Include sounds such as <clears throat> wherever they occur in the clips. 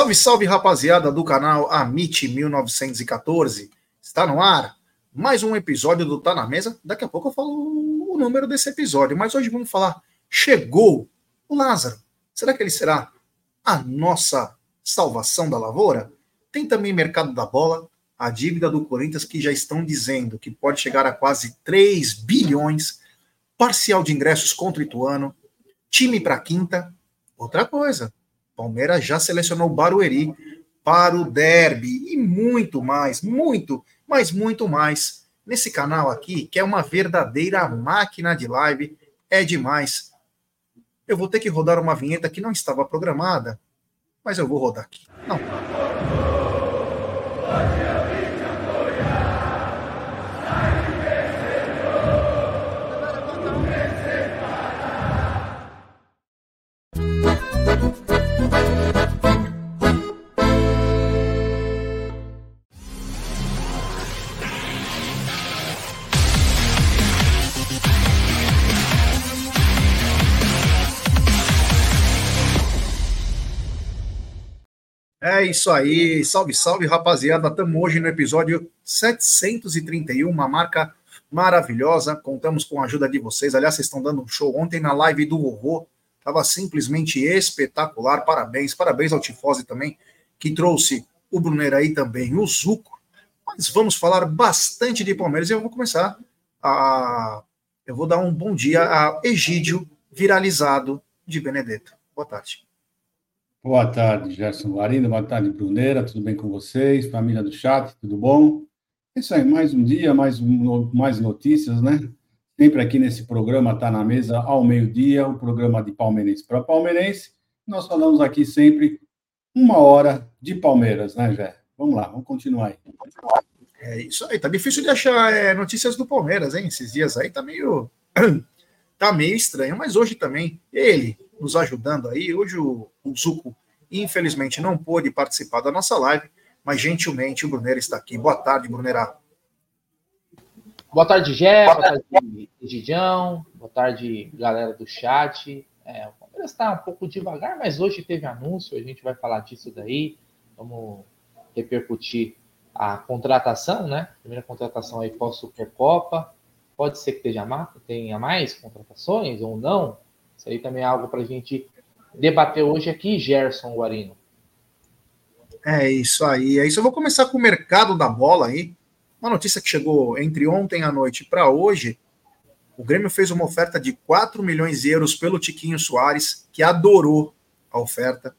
Salve, salve, rapaziada do canal Amit 1914. Está no ar mais um episódio do Tá na Mesa. Daqui a pouco eu falo o número desse episódio, mas hoje vamos falar. Chegou o Lázaro. Será que ele será a nossa salvação da lavoura? Tem também mercado da bola, a dívida do Corinthians que já estão dizendo que pode chegar a quase 3 bilhões, parcial de ingressos contra o Ituano, time para quinta. Outra coisa, Palmeiras já selecionou Barueri para o derby e muito mais, muito, mas muito mais nesse canal aqui, que é uma verdadeira máquina de live, é demais. Eu vou ter que rodar uma vinheta que não estava programada, mas eu vou rodar aqui. Não. É isso aí, salve, salve, rapaziada. Estamos hoje no episódio 731, uma marca maravilhosa. Contamos com a ajuda de vocês. Aliás, vocês estão dando um show ontem na live do vovô. Estava simplesmente espetacular. Parabéns, parabéns ao Tifose também, que trouxe o Brunner aí também, o Zuco. Mas vamos falar bastante de Palmeiras e eu vou começar a. Eu vou dar um bom dia a Egídio, viralizado de Benedetto. Boa tarde. Boa tarde, Gerson Guarino. Boa tarde, Bruneira. Tudo bem com vocês? Família do chat, tudo bom? É isso aí, mais um dia, mais, um, mais notícias, né? Sempre aqui nesse programa, tá na mesa ao meio-dia, o programa de palmeirense para palmeirense. Nós falamos aqui sempre uma hora de Palmeiras, né, Jé? Vamos lá, vamos continuar aí. É isso aí, tá difícil de achar é, notícias do Palmeiras, hein? Esses dias aí tá meio. <clears throat> tá meio estranho, mas hoje também, ele, nos ajudando aí. Hoje o, o Zuco, infelizmente, não pôde participar da nossa live, mas gentilmente o Brunera está aqui. Boa tarde, Brunera. Boa tarde, Gé. Boa tarde, Gidião. Boa tarde, galera do chat. É, o Palmeiras está um pouco devagar, mas hoje teve anúncio, a gente vai falar disso daí. Vamos repercutir a contratação, né? Primeira contratação aí pós-Supercopa. Pode ser que tenha mais contratações ou não. Isso aí também é algo para a gente debater hoje aqui, Gerson Guarino. É isso aí. É isso. Eu vou começar com o mercado da bola aí. Uma notícia que chegou entre ontem à noite para hoje. O Grêmio fez uma oferta de 4 milhões de euros pelo Tiquinho Soares, que adorou a oferta.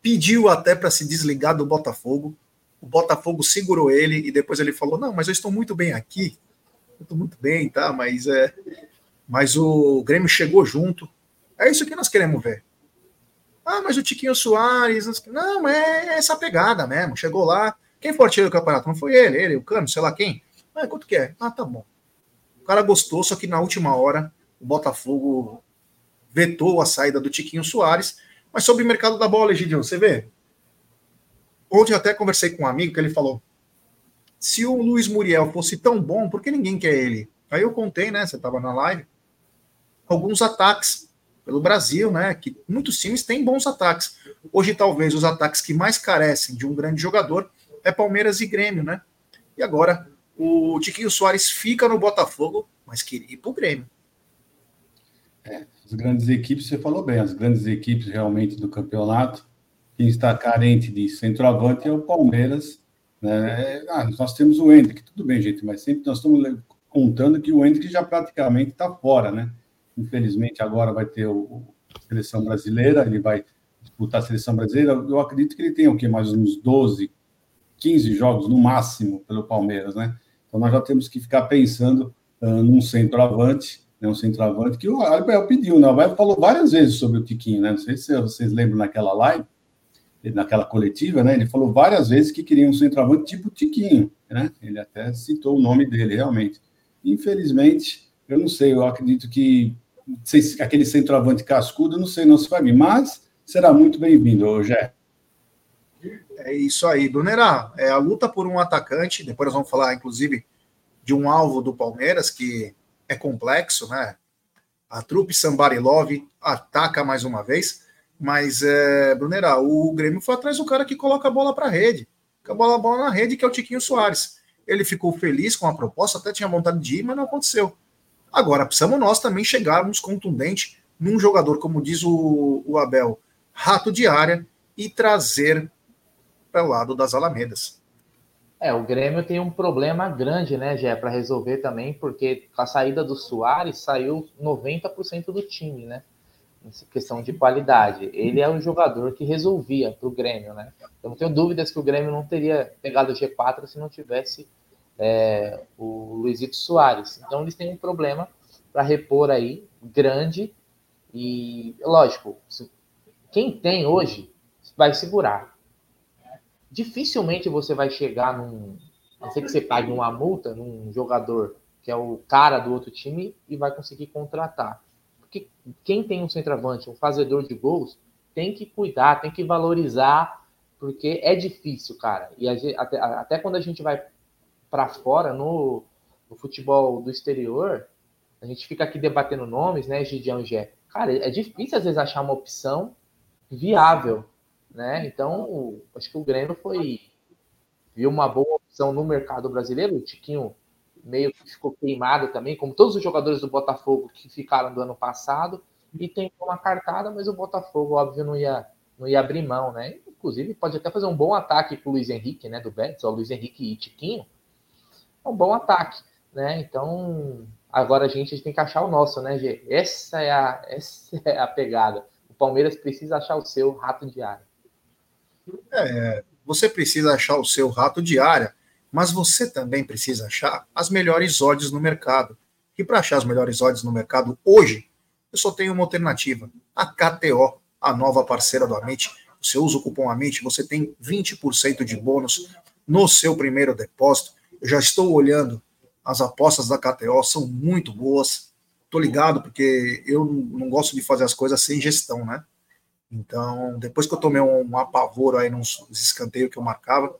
Pediu até para se desligar do Botafogo. O Botafogo segurou ele e depois ele falou: Não, mas eu estou muito bem aqui. Eu estou muito bem, tá? Mas é, mas o Grêmio chegou junto. É isso que nós queremos ver. Ah, mas o Tiquinho Soares. Não, é essa pegada mesmo. Chegou lá. Quem foi artilheiro do campeonato? Não foi ele, ele, o Cano, sei lá quem. Ah, quanto que é? Ah, tá bom. O cara gostou, só que na última hora o Botafogo vetou a saída do Tiquinho Soares. Mas sobre o mercado da bola, Egidio, você vê? Ontem até conversei com um amigo que ele falou: se o Luiz Muriel fosse tão bom, por que ninguém quer ele? Aí eu contei, né? Você estava na live alguns ataques pelo Brasil, né? Que muitos times têm bons ataques. Hoje, talvez, os ataques que mais carecem de um grande jogador é Palmeiras e Grêmio, né? E agora o Tiquinho Soares fica no Botafogo, mas queria ir para o Grêmio. É, as grandes equipes, você falou bem, as grandes equipes realmente do campeonato, quem está carente de centroavante é o Palmeiras. Né? Ah, nós temos o Hendrick, tudo bem, gente, mas sempre nós estamos contando que o Hendrick já praticamente está fora, né? Infelizmente, agora vai ter o, a seleção brasileira, ele vai disputar a seleção brasileira. Eu acredito que ele tem o quê? Mais uns 12, 15 jogos no máximo pelo Palmeiras, né? Então nós já temos que ficar pensando uh, num centroavante, né? um centroavante que o Abel pediu, né? O Abel falou várias vezes sobre o Tiquinho, né? Não sei se vocês lembram naquela live, naquela coletiva, né? Ele falou várias vezes que queria um centroavante tipo Tiquinho, né? Ele até citou o nome dele, realmente. Infelizmente, eu não sei, eu acredito que se aquele centroavante cascudo, não sei não se vai vir, mas será muito bem-vindo, Jé. É isso aí, Brunera. É a luta por um atacante. Depois nós vamos falar, inclusive, de um alvo do Palmeiras que é complexo, né? A trupe Sambarilov ataca mais uma vez. Mas, é, Brunera, o Grêmio foi atrás do cara que coloca a bola para a rede. Que a bola, a bola na rede, que é o Tiquinho Soares. Ele ficou feliz com a proposta, até tinha vontade de ir, mas não aconteceu. Agora, precisamos nós também chegarmos contundente num jogador, como diz o, o Abel, rato de área e trazer para o lado das Alamedas. É, o Grêmio tem um problema grande, né, Gé, para resolver também, porque com a saída do Soares saiu 90% do time, né? Essa questão de qualidade. Ele é um jogador que resolvia para o Grêmio, né? Eu não tenho dúvidas que o Grêmio não teria pegado o G4 se não tivesse é, o Luizito Soares. Então eles têm um problema para repor aí grande e lógico, quem tem hoje vai segurar. Dificilmente você vai chegar num, a não ser que você pague uma multa num jogador que é o cara do outro time e vai conseguir contratar. Porque quem tem um centroavante, um fazedor de gols, tem que cuidar, tem que valorizar, porque é difícil, cara. E até, até quando a gente vai para fora no, no, futebol do exterior, a gente fica aqui debatendo nomes, né, Gideon Gé? Cara, é difícil às vezes achar uma opção viável, né? Então, acho que o Grêmio foi viu uma boa opção no mercado brasileiro. O Tiquinho meio que ficou queimado também, como todos os jogadores do Botafogo que ficaram do ano passado, e tem uma cartada, mas o Botafogo, óbvio, não ia, não ia abrir mão, né? Inclusive, pode até fazer um bom ataque com o Luiz Henrique, né? Do Betis, o Luiz Henrique e Tiquinho. É um bom ataque, né? Então, agora a gente tem que achar o nosso, né, Gê? Essa é a, <laughs> essa é a pegada. O Palmeiras precisa achar o seu rato de área. É, você precisa achar o seu rato de área mas você também precisa achar as melhores odds no mercado. E para achar as melhores odds no mercado hoje, eu só tenho uma alternativa: a KTO, a nova parceira do Amit. Você usa o cupom Amit, você tem 20% de bônus no seu primeiro depósito. Já estou olhando as apostas da KTO, são muito boas. Tô ligado porque eu não gosto de fazer as coisas sem gestão, né? Então, depois que eu tomei um, um apavoro aí nos escanteios que eu marcava,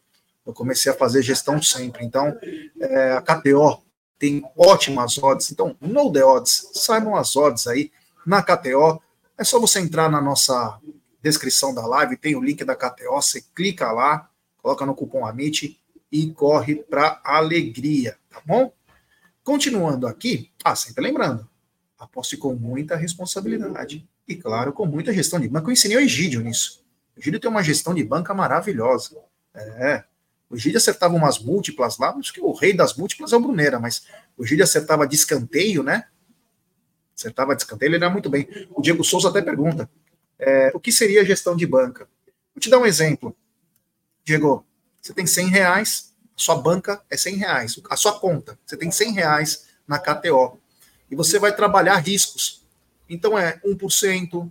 eu comecei a fazer gestão sempre. Então, é, a KTO tem ótimas odds. Então, no the odds, saibam as odds aí na KTO. É só você entrar na nossa descrição da live, tem o link da KTO, você clica lá, coloca no cupom AMIT e corre para alegria, tá bom? Continuando aqui, ah, sempre lembrando, aposte com muita responsabilidade e, claro, com muita gestão de banca. Eu ensinei o Egídio nisso. O Egídio tem uma gestão de banca maravilhosa. É, o Gide acertava umas múltiplas lá, acho que o rei das múltiplas é o Brunera, mas o Gide acertava de escanteio, né? Acertava de escanteio, ele era muito bem. O Diego Souza até pergunta: é, o que seria gestão de banca? Vou te dar um exemplo. Diego, você tem 100 reais, sua banca é 100 reais, a sua conta, você tem 100 reais na KTO, e você vai trabalhar riscos. Então é 1%,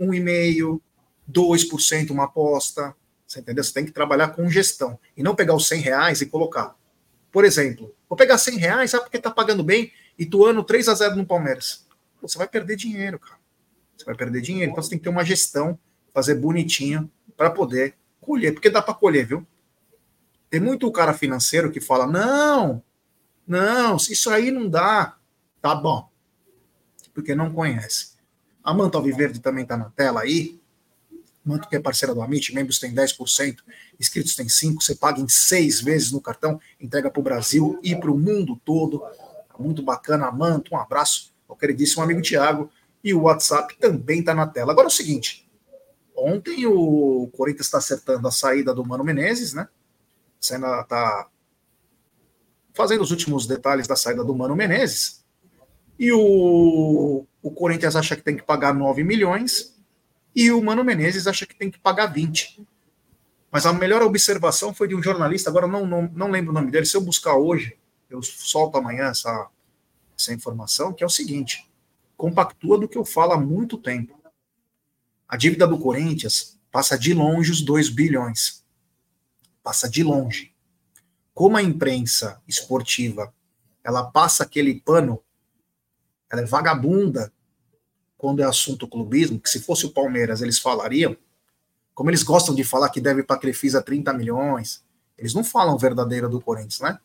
1,5%, 2% uma aposta, você entendeu? Você tem que trabalhar com gestão e não pegar os 100 reais e colocar. Por exemplo, vou pegar 100 reais, sabe porque tá pagando bem e tu ano 3 a 0 no Palmeiras. Você vai perder dinheiro, cara. Você vai perder dinheiro. Então você tem que ter uma gestão, fazer bonitinho para poder colher, porque dá para colher, viu? Tem muito cara financeiro que fala: não, não, isso aí não dá. Tá bom. Porque não conhece. A Manta Alviverde também está na tela aí. Manto que é parceira do Amit, membros tem 10%, inscritos tem 5%, você paga em seis vezes no cartão, entrega para o Brasil e para o mundo todo. Muito bacana, Manto, um abraço ao queridíssimo amigo Tiago, e o WhatsApp também está na tela. Agora é o seguinte, ontem o Corinthians está acertando a saída do Mano Menezes, né? Ainda está fazendo os últimos detalhes da saída do Mano Menezes, e o, o Corinthians acha que tem que pagar 9 milhões, e o Mano Menezes acha que tem que pagar 20. Mas a melhor observação foi de um jornalista, agora não, não, não lembro o nome dele, se eu buscar hoje, eu solto amanhã essa, essa informação, que é o seguinte: compactua do que eu falo há muito tempo. A dívida do Corinthians passa de longe os 2 bilhões. Passa de longe. Como a imprensa esportiva ela passa aquele pano, ela é vagabunda quando é assunto clubismo, que se fosse o Palmeiras eles falariam, como eles gostam de falar que deve para a Crefisa 30 milhões, eles não falam verdadeira do Corinthians, né?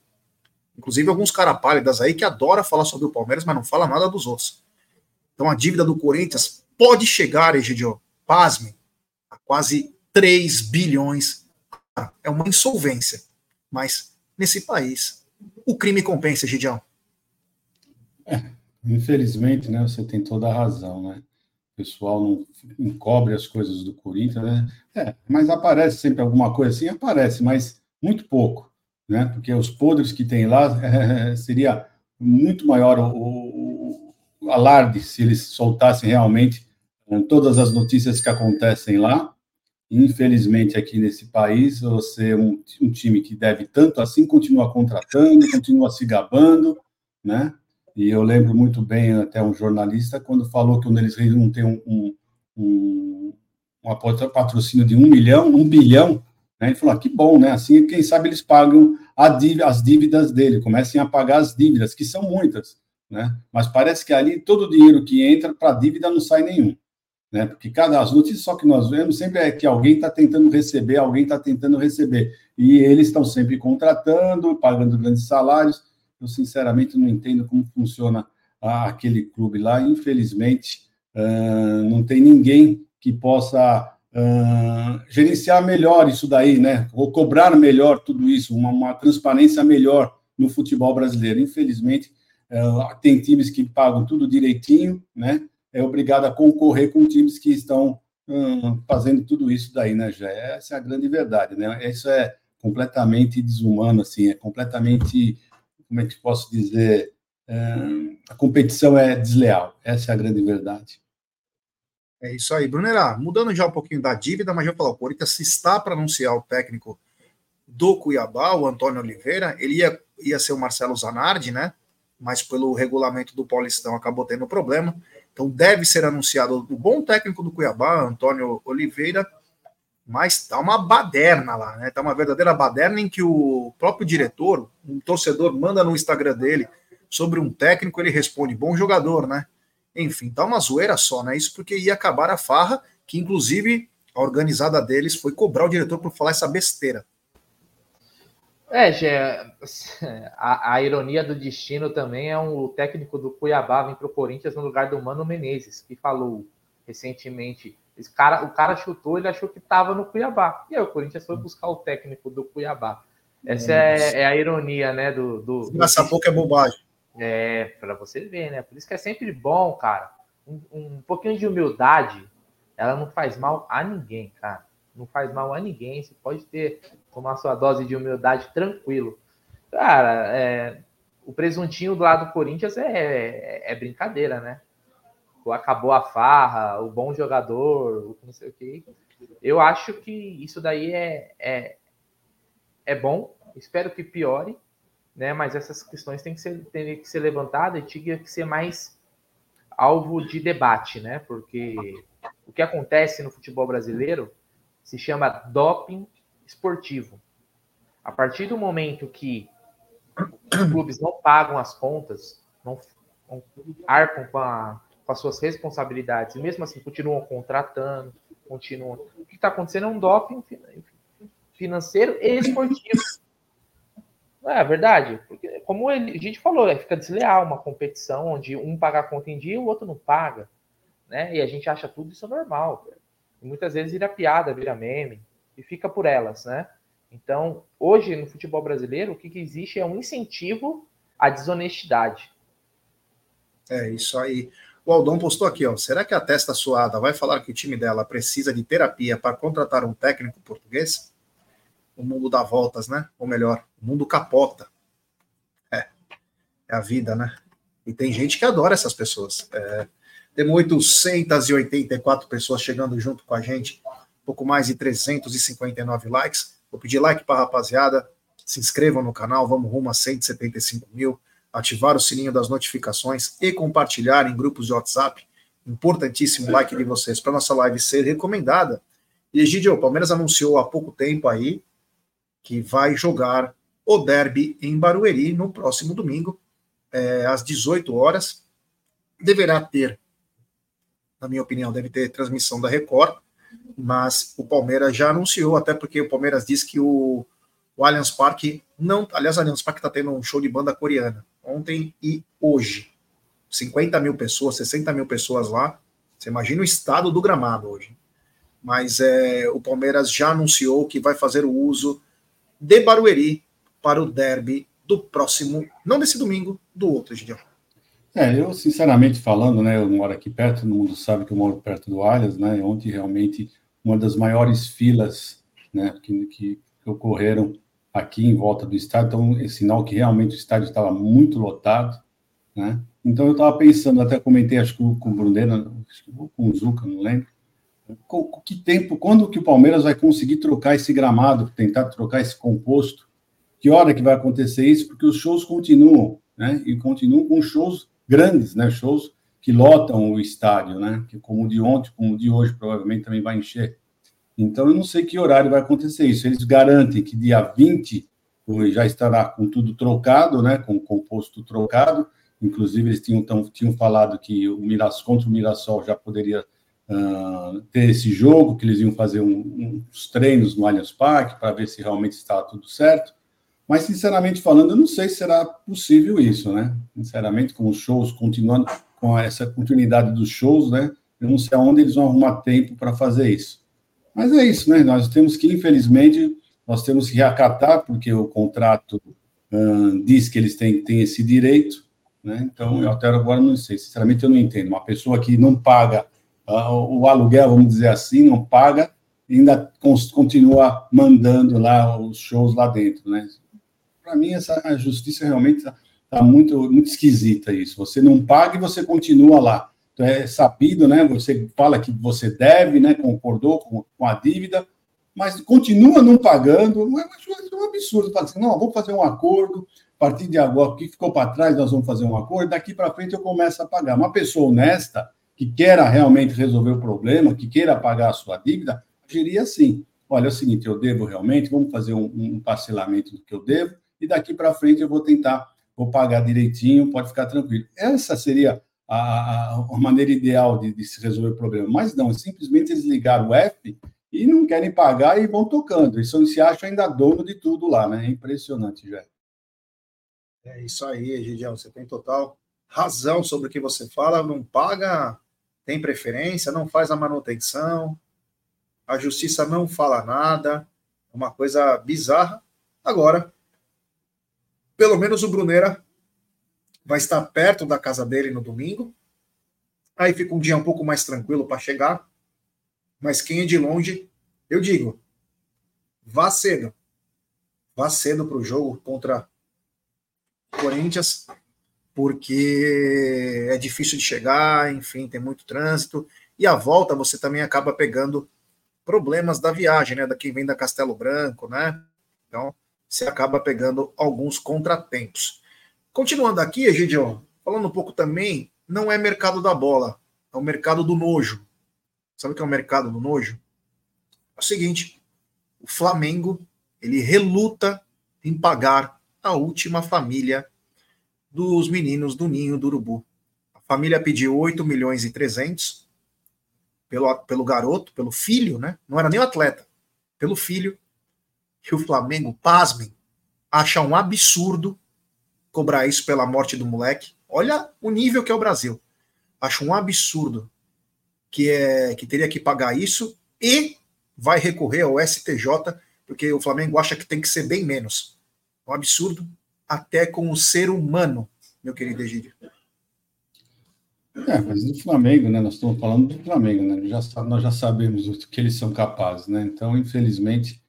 Inclusive alguns caras pálidas aí que adoram falar sobre o Palmeiras, mas não fala nada dos outros. Então a dívida do Corinthians pode chegar, Egidio, pasme, quase 3 bilhões. É uma insolvência. Mas nesse país, o crime compensa, Gidião. É, infelizmente, né, você tem toda a razão, né? O pessoal não encobre as coisas do Corinthians, né? É, mas aparece sempre alguma coisa assim, aparece, mas muito pouco, né? Porque os podres que tem lá é, <laughs> seria muito maior o, o, o, alarde se eles soltassem realmente eh, todas as notícias que acontecem lá. Infelizmente, aqui nesse país, você é um, um time que deve tanto assim, continua contratando, continua se gabando, né? E eu lembro muito bem até um jornalista quando falou que quando eles não têm um, um, um, um patrocínio de um milhão, um bilhão, né? ele falou: ah, que bom, né? Assim, quem sabe eles pagam dívida, as dívidas dele, comecem a pagar as dívidas, que são muitas, né? Mas parece que ali todo o dinheiro que entra para dívida não sai nenhum. Né? Porque cada as notícias só que nós vemos sempre é que alguém está tentando receber, alguém está tentando receber. E eles estão sempre contratando, pagando grandes salários eu sinceramente não entendo como funciona ah, aquele clube lá. Infelizmente, uh, não tem ninguém que possa uh, gerenciar melhor isso daí, né? Ou cobrar melhor tudo isso, uma, uma transparência melhor no futebol brasileiro. Infelizmente, tem times que pagam tudo direitinho, né? É obrigado a concorrer com times que estão fazendo tudo isso daí, né, já Essa é a grande verdade, né? Isso é completamente desumano, assim, é completamente como é que posso dizer, é, a competição é desleal. Essa é a grande verdade. É isso aí, Brunera. Mudando já um pouquinho da dívida, mas já falou, o Corinthians está para anunciar o técnico do Cuiabá, o Antônio Oliveira. Ele ia, ia ser o Marcelo Zanardi, né? Mas pelo regulamento do Paulistão acabou tendo problema. Então deve ser anunciado o bom técnico do Cuiabá, Antônio Oliveira, mas tá uma baderna lá, né? Tá uma verdadeira baderna em que o próprio diretor, um torcedor, manda no Instagram dele sobre um técnico, ele responde, bom jogador, né? Enfim, tá uma zoeira só, né? Isso porque ia acabar a farra, que inclusive a organizada deles foi cobrar o diretor por falar essa besteira. É, Gé, a, a, ironia do destino também é um, o técnico do Cuiabá vir para o Corinthians no lugar do Mano Menezes, que falou recentemente esse cara, o cara chutou, ele achou que estava no Cuiabá. E aí o Corinthians foi buscar o técnico do Cuiabá. Essa é, é a ironia, né? Do, do, Essa pouco é bobagem. É, para você ver, né? Por isso que é sempre bom, cara. Um, um pouquinho de humildade, ela não faz mal a ninguém, cara. Não faz mal a ninguém. Você pode ter, tomar sua dose de humildade tranquilo. Cara, é, o presuntinho do lado do Corinthians é, é, é brincadeira, né? acabou a farra, o bom jogador, o não sei o que. Eu acho que isso daí é, é, é bom, espero que piore, né? Mas essas questões têm que ser, têm que ser levantadas e tinha que ser mais alvo de debate, né? Porque o que acontece no futebol brasileiro se chama doping esportivo. A partir do momento que os clubes não pagam as contas, não, não arcam com a, com as suas responsabilidades, e mesmo assim continuam contratando, continuam. O que está acontecendo é um doping financeiro e esportivo. Não <laughs> é verdade? Porque, como ele, a gente falou, é, fica desleal uma competição onde um paga a conta em dia e o outro não paga. Né? E a gente acha tudo isso normal. E muitas vezes vira piada, vira meme, e fica por elas, né? Então, hoje no futebol brasileiro, o que, que existe é um incentivo à desonestidade. É isso aí. O Aldon postou aqui, ó. Será que a testa suada vai falar que o time dela precisa de terapia para contratar um técnico português? O mundo dá voltas, né? Ou melhor, o mundo capota. É. É a vida, né? E tem gente que adora essas pessoas. É, temos 884 pessoas chegando junto com a gente, pouco mais de 359 likes. Vou pedir like para a rapaziada, se inscrevam no canal, vamos rumo a 175 mil ativar o sininho das notificações e compartilhar em grupos de WhatsApp. Importantíssimo o like de vocês para nossa live ser recomendada. E Egidio, o Palmeiras anunciou há pouco tempo aí que vai jogar o derby em Barueri no próximo domingo, é, às 18 horas. Deverá ter, na minha opinião, deve ter transmissão da Record, mas o Palmeiras já anunciou, até porque o Palmeiras disse que o, o Allianz Parque não. Aliás, o Allianz Parque está tendo um show de banda coreana ontem e hoje. 50 mil pessoas, 60 mil pessoas lá. Você imagina o estado do gramado hoje. mas é, o Palmeiras já anunciou que vai fazer o uso de Barueri para o derby do próximo, não desse domingo, do outro, Gideon. É, eu sinceramente falando, né, eu moro aqui perto, todo mundo sabe que eu moro perto do Allianz, né, onde realmente uma das maiores filas, né, que, que ocorreram aqui em volta do estádio, então é sinal que realmente o estádio estava muito lotado, né, então eu estava pensando, até comentei, acho que com o Brunera, com o Zuca, não lembro, com, que tempo, quando que o Palmeiras vai conseguir trocar esse gramado, tentar trocar esse composto, que hora que vai acontecer isso, porque os shows continuam, né, e continuam com shows grandes, né, shows que lotam o estádio, né, que como o de ontem, como o de hoje, provavelmente também vai encher. Então, eu não sei que horário vai acontecer isso. Eles garantem que dia 20 já estará com tudo trocado, né, com o composto trocado. Inclusive, eles tinham, tão, tinham falado que o Miras, contra o Mirassol já poderia uh, ter esse jogo, que eles iam fazer um, uns treinos no Allianz Parque para ver se realmente está tudo certo. Mas, sinceramente falando, eu não sei se será possível isso, né? Sinceramente, com os shows continuando, com essa continuidade dos shows, né? Eu não sei aonde eles vão arrumar tempo para fazer isso. Mas é isso, né? Nós temos que, infelizmente, nós temos que acatar, porque o contrato uh, diz que eles têm, têm esse direito, né? Então, eu até agora não sei, sinceramente, eu não entendo. Uma pessoa que não paga uh, o aluguel, vamos dizer assim, não paga, ainda continua mandando lá os shows lá dentro, né? Para mim, essa a justiça realmente está tá muito, muito esquisita isso. Você não paga e você continua lá. Então, é sabido, né? Você fala que você deve, né? Concordou com, com a dívida, mas continua não pagando. É um absurdo. Fala assim, não, vamos fazer um acordo. A partir de agora, o que ficou para trás, nós vamos fazer um acordo. Daqui para frente eu começo a pagar. Uma pessoa honesta que queira realmente resolver o problema, que queira pagar a sua dívida, agiria assim. Olha, é o seguinte, eu devo realmente, vamos fazer um, um parcelamento do que eu devo, e daqui para frente eu vou tentar, vou pagar direitinho, pode ficar tranquilo. Essa seria a, a maneira ideal de, de, se resolver o problema. Mas não, simplesmente eles ligaram o F e não querem pagar e vão tocando. Eles se acham ainda dono de tudo lá, né? É impressionante, já. É isso aí, Egidião, você tem total razão sobre o que você fala, não paga, tem preferência, não faz a manutenção, a justiça não fala nada, é uma coisa bizarra. Agora, pelo menos o Brunera vai estar perto da casa dele no domingo. Aí fica um dia um pouco mais tranquilo para chegar. Mas quem é de longe, eu digo, vá cedo. Vá cedo para o jogo contra Corinthians, porque é difícil de chegar, enfim, tem muito trânsito. E a volta você também acaba pegando problemas da viagem, né? Da quem vem da Castelo Branco, né? Então, você acaba pegando alguns contratempos. Continuando aqui, Egidio, falando um pouco também, não é mercado da bola, é o mercado do nojo. Sabe o que é o mercado do nojo? É o seguinte, o Flamengo, ele reluta em pagar a última família dos meninos do Ninho do Urubu. A família pediu 8 milhões e 300 pelo, pelo garoto, pelo filho, né? Não era nem o atleta, pelo filho que o Flamengo, pasmem, acha um absurdo cobrar isso pela morte do moleque. Olha o nível que é o Brasil. Acho um absurdo que é que teria que pagar isso e vai recorrer ao STJ, porque o Flamengo acha que tem que ser bem menos. Um absurdo até com o ser humano, meu querido Egídio. É, mas do Flamengo, né? Nós estamos falando do Flamengo, né? Já, nós já sabemos o que eles são capazes, né? Então, infelizmente,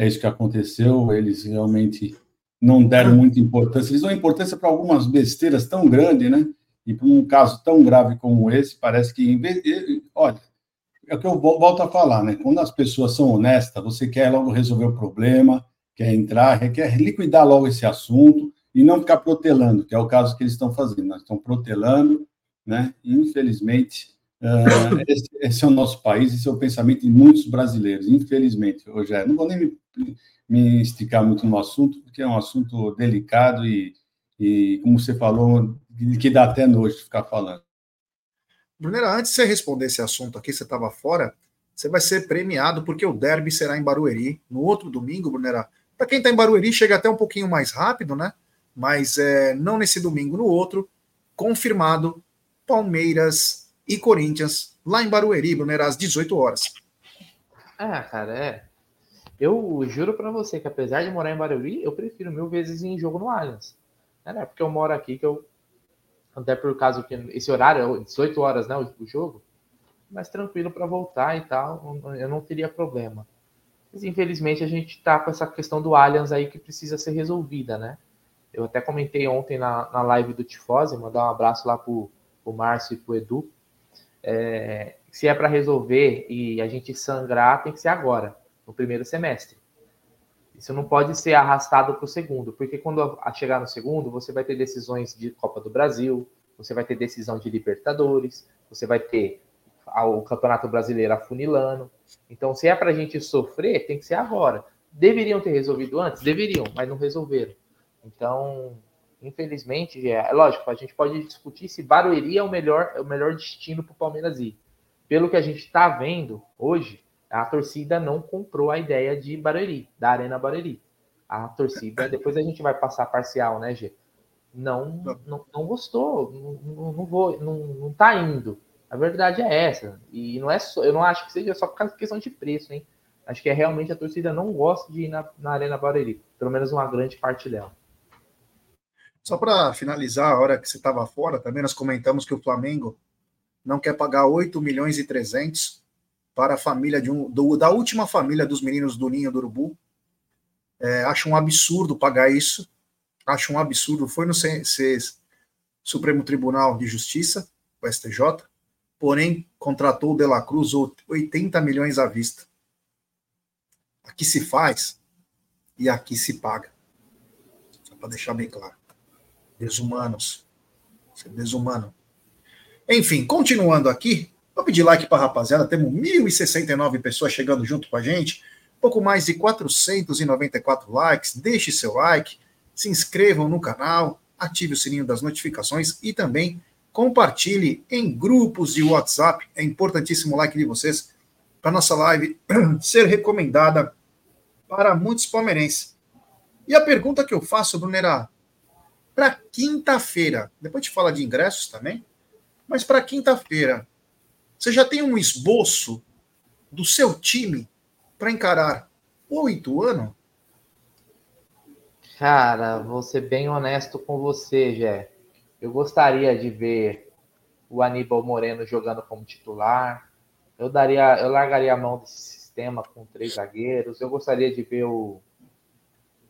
é isso que aconteceu. Eles realmente não deram muita importância. Eles dão importância para algumas besteiras tão grandes, né? E para um caso tão grave como esse, parece que, em vez, olha, é o que eu volto a falar, né? Quando as pessoas são honestas, você quer logo resolver o problema, quer entrar, quer liquidar logo esse assunto e não ficar protelando, que é o caso que eles estão fazendo. Nós estão protelando, né? Infelizmente, Uh, esse, esse, é o nosso país, esse é o pensamento de muitos brasileiros, infelizmente, Rogério. Não vou nem me, me esticar muito no assunto, porque é um assunto delicado e, e como você falou, que dá até nojo ficar falando. Brunera, antes de você responder esse assunto aqui, você estava fora, você vai ser premiado porque o derby será em Barueri no outro domingo, Brunera. Para quem está em Barueri, chega até um pouquinho mais rápido, né? Mas é, não nesse domingo, no outro, confirmado, Palmeiras e Corinthians, lá em Barueri, Brunerá, às 18 horas. Ah, cara, é. Eu juro para você que apesar de morar em Barueri, eu prefiro mil vezes em jogo no Allianz. É, né? Porque eu moro aqui, que eu. Até por causa que esse horário é 18 horas, né? O, jogo. Mais tranquilo para voltar e tal. Eu não teria problema. Mas infelizmente a gente tá com essa questão do Allianz aí que precisa ser resolvida, né? Eu até comentei ontem na, na live do Tifose, mandar um abraço lá pro, pro Márcio e pro Edu. É, se é para resolver e a gente sangrar, tem que ser agora, no primeiro semestre. Isso não pode ser arrastado para o segundo, porque quando chegar no segundo, você vai ter decisões de Copa do Brasil, você vai ter decisão de Libertadores, você vai ter o Campeonato Brasileiro afunilando. Então, se é para a gente sofrer, tem que ser agora. Deveriam ter resolvido antes? Deveriam, mas não resolveram. Então, infelizmente, é, é lógico, a gente pode discutir se Barueri é o melhor, é o melhor destino para o Palmeiras ir. Pelo que a gente está vendo hoje, a torcida não comprou a ideia de Barueri, da Arena Barueri. A torcida, depois a gente vai passar parcial, né, Gê? Não, não, não gostou, não, não, vou, não, não tá indo. A verdade é essa. E não é só, eu não acho que seja só por causa questão de preço, hein? Acho que é realmente a torcida não gosta de ir na, na Arena Barueri, pelo menos uma grande parte dela. Só para finalizar, a hora que você estava fora, também nós comentamos que o Flamengo não quer pagar 8 milhões e 300 para a família de um, do, da última família dos meninos do Ninho do Urubu. É, acho um absurdo pagar isso. Acho um absurdo. Foi no C, C, Supremo Tribunal de Justiça, o STJ, porém contratou o De La Cruz 80 milhões à vista. Aqui se faz e aqui se paga. Só para deixar bem claro. Desumanos. Ser é desumano. Enfim, continuando aqui, vou pedir like para a rapaziada. Temos 1.069 pessoas chegando junto com a gente. Pouco mais de 494 likes. Deixe seu like, se inscrevam no canal, ative o sininho das notificações e também compartilhe em grupos de WhatsApp. É importantíssimo o like de vocês para nossa live <clears throat> ser recomendada para muitos palmeirenses. E a pergunta que eu faço, Brunera, para quinta-feira. Depois te fala de ingressos também. Mas para quinta-feira, você já tem um esboço do seu time para encarar oito anos? Cara, vou ser bem honesto com você, Jé. Eu gostaria de ver o Aníbal Moreno jogando como titular. Eu daria, eu largaria a mão desse sistema com três zagueiros. Eu gostaria de ver o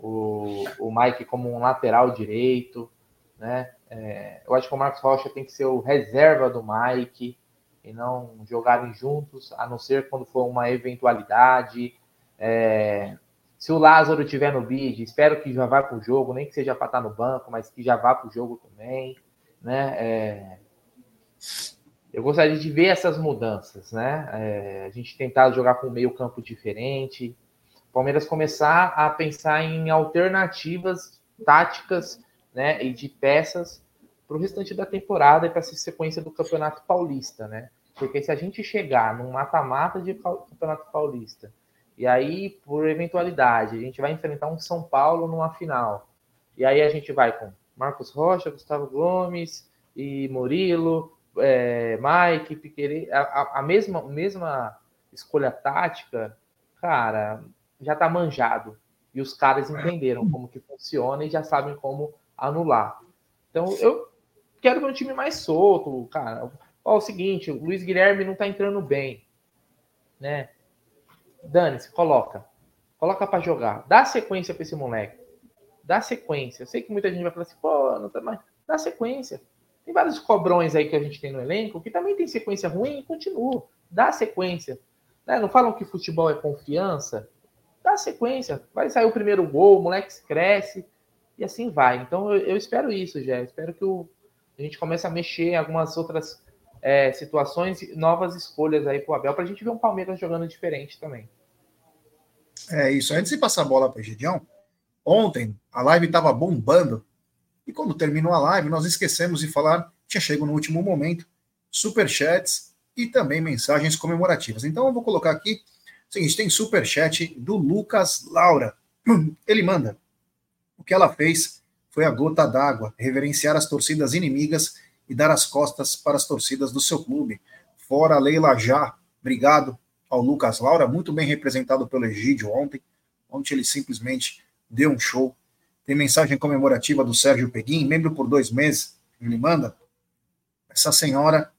o, o Mike como um lateral direito, né? É, eu acho que o Marcos Rocha tem que ser o reserva do Mike e não jogarem juntos, a não ser quando for uma eventualidade. É, se o Lázaro tiver no bid, espero que já vá para o jogo, nem que seja para estar no banco, mas que já vá para o jogo também, né? É, eu gostaria de ver essas mudanças, né? É, a gente tentar jogar com meio campo diferente, Palmeiras começar a pensar em alternativas táticas né, e de peças para o restante da temporada e para essa sequência do Campeonato Paulista, né? Porque se a gente chegar num mata-mata de Campeonato Paulista e aí, por eventualidade, a gente vai enfrentar um São Paulo numa final, e aí a gente vai com Marcos Rocha, Gustavo Gomes e Murilo, é, Mike, Piquerez, a, a, mesma, mesma escolha tática, cara, já está manjado. E os caras entenderam como que funciona e já sabem como anular. Então, eu quero ver um time mais solto, cara. Ó, o seguinte, o Luiz Guilherme não está entrando bem, né? Dane-se, coloca. Coloca para jogar. Dá sequência para esse moleque. Dá sequência. Eu sei que muita gente vai falar assim, pô, não tá mais. Dá sequência. Tem vários cobrões aí que a gente tem no elenco que também tem sequência ruim e continua. Dá sequência. Né? Não falam que futebol é confiança? Dá sequência. Vai sair o primeiro gol, o moleque cresce e assim vai. Então eu, eu espero isso, já. Espero que o, a gente comece a mexer em algumas outras é, situações, novas escolhas aí pro Abel, para a gente ver um Palmeiras jogando diferente também. É isso. Antes de passar a bola para o Gideão, ontem a live estava bombando. E quando terminou a live, nós esquecemos de falar, tinha chegado no último momento, superchats e também mensagens comemorativas. Então eu vou colocar aqui Seguinte, tem super chat do Lucas Laura. <clears throat> Ele manda. O que ela fez foi a gota d'água, reverenciar as torcidas inimigas e dar as costas para as torcidas do seu clube. Fora Leila Já. Obrigado. ao Lucas Laura, muito bem representado pelo Egídio ontem. Ontem ele simplesmente deu um show. Tem mensagem comemorativa do Sérgio Peguim, membro por dois meses. Ele manda. Essa senhora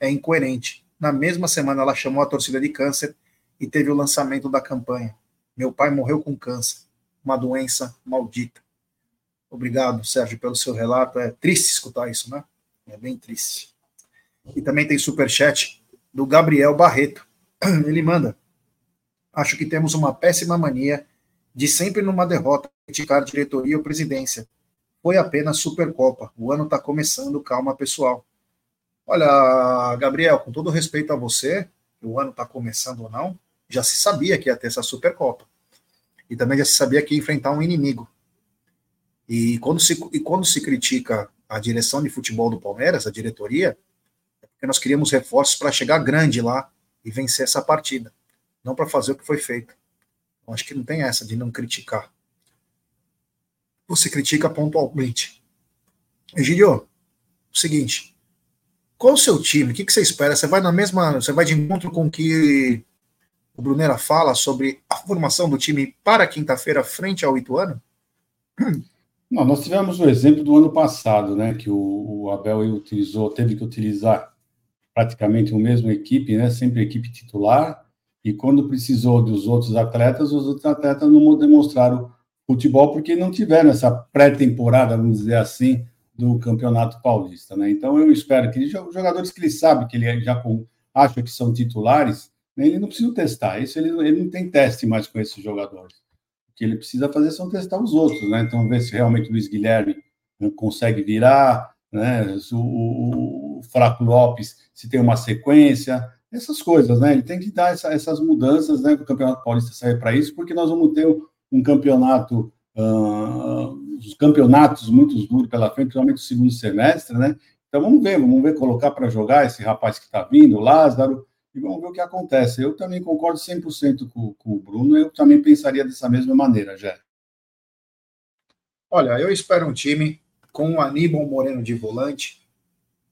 é incoerente. Na mesma semana, ela chamou a torcida de câncer e teve o lançamento da campanha. Meu pai morreu com câncer, uma doença maldita. Obrigado, Sérgio, pelo seu relato. É triste escutar isso, né? É bem triste. E também tem super chat do Gabriel Barreto. <clears throat> Ele manda: Acho que temos uma péssima mania de sempre numa derrota criticar diretoria ou presidência. Foi apenas Supercopa. O ano está começando, calma, pessoal. Olha, Gabriel, com todo respeito a você, o ano está começando ou não, já se sabia que ia ter essa Supercopa. E também já se sabia que ia enfrentar um inimigo. E quando se, e quando se critica a direção de futebol do Palmeiras, a diretoria, é porque nós queríamos reforços para chegar grande lá e vencer essa partida, não para fazer o que foi feito. Então, acho que não tem essa de não criticar. Você critica pontualmente. O seguinte, qual o seu time? O que, que você espera? Você vai na mesma. Você vai de encontro com que o Brunera fala sobre a formação do time para quinta-feira frente ao Ituano? <clears throat> Não, nós tivemos o exemplo do ano passado, né, que o, o Abel utilizou, teve que utilizar praticamente o mesmo equipe, né, sempre equipe titular, e quando precisou dos outros atletas, os outros atletas não demonstraram futebol porque não tiveram essa pré-temporada, vamos dizer assim, do Campeonato Paulista, né? Então eu espero que os jogadores que ele sabe que ele já acha que são titulares, ele não precisa testar. Isso ele, ele não tem teste mais com esses jogadores que ele precisa fazer são testar os outros, né? Então, ver se realmente o Luiz Guilherme né, consegue virar, né? O, o, o Fraco Lopes, se tem uma sequência, essas coisas, né? Ele tem que dar essa, essas mudanças, né? O Campeonato Paulista serve para isso, porque nós vamos ter um campeonato, uh, os campeonatos muito duros pela frente, principalmente o segundo semestre, né? Então, vamos ver, vamos ver colocar para jogar esse rapaz que está vindo, Lázaro, e vamos ver o que acontece. Eu também concordo 100% com, com o Bruno, eu também pensaria dessa mesma maneira, Jé. Olha, eu espero um time com o Aníbal Moreno de volante,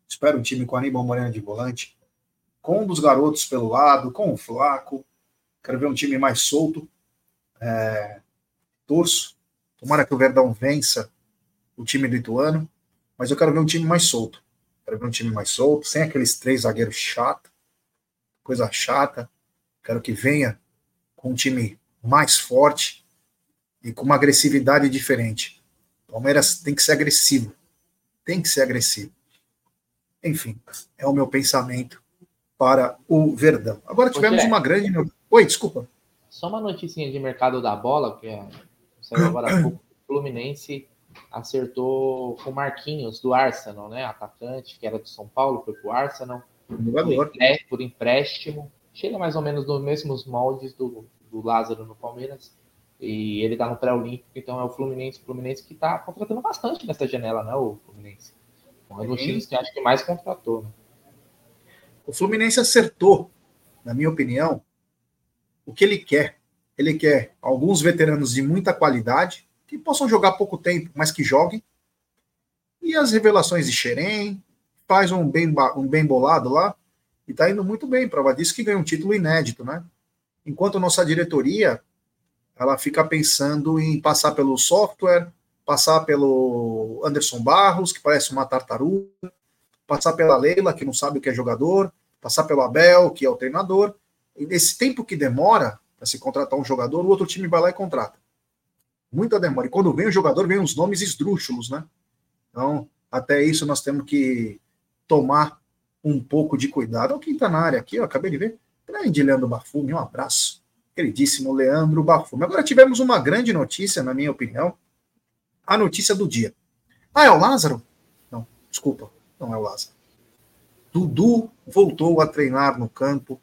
espero um time com o Aníbal Moreno de volante, com um dos garotos pelo lado, com o Flaco, quero ver um time mais solto, é, torço, tomara que o Verdão vença o time do Ituano, mas eu quero ver um time mais solto, quero ver um time mais solto, sem aqueles três zagueiros chatos, coisa chata. Quero que venha com um time mais forte e com uma agressividade diferente. Palmeiras tem que ser agressivo. Tem que ser agressivo. Enfim, é o meu pensamento para o Verdão. Agora tivemos uma grande. Oi, desculpa. Só uma notícia de mercado da bola, que é agora pouco. O Fluminense acertou com o Marquinhos do Arsenal, né? Atacante, que era do São Paulo, foi pro Arsenal. Jogador. Por empréstimo. Chega mais ou menos nos mesmos moldes do, do Lázaro no Palmeiras. E ele tá no pré-olímpico, então é o Fluminense, o Fluminense que tá contratando bastante nessa janela, né? O Fluminense. Um dos times que acho que mais contratou. Né? O Fluminense acertou, na minha opinião, o que ele quer. Ele quer alguns veteranos de muita qualidade, que possam jogar pouco tempo, mas que joguem. E as revelações de Xerém, faz um bem, um bem bolado lá e está indo muito bem. Prova disso que ganha um título inédito, né? Enquanto nossa diretoria ela fica pensando em passar pelo software, passar pelo Anderson Barros, que parece uma tartaruga, passar pela Leila, que não sabe o que é jogador, passar pelo Abel, que é o treinador. E nesse tempo que demora para se contratar um jogador, o outro time vai lá e contrata. Muita demora. E quando vem o jogador, vem os nomes esdrúxulos, né? Então, até isso nós temos que tomar um pouco de cuidado. Olha quem está na área aqui, ó, acabei de ver. Grande Leandro Bafume, um abraço. Queridíssimo Leandro Bafume. Agora tivemos uma grande notícia, na minha opinião. A notícia do dia. Ah, é o Lázaro? Não, desculpa, não é o Lázaro. Dudu voltou a treinar no campo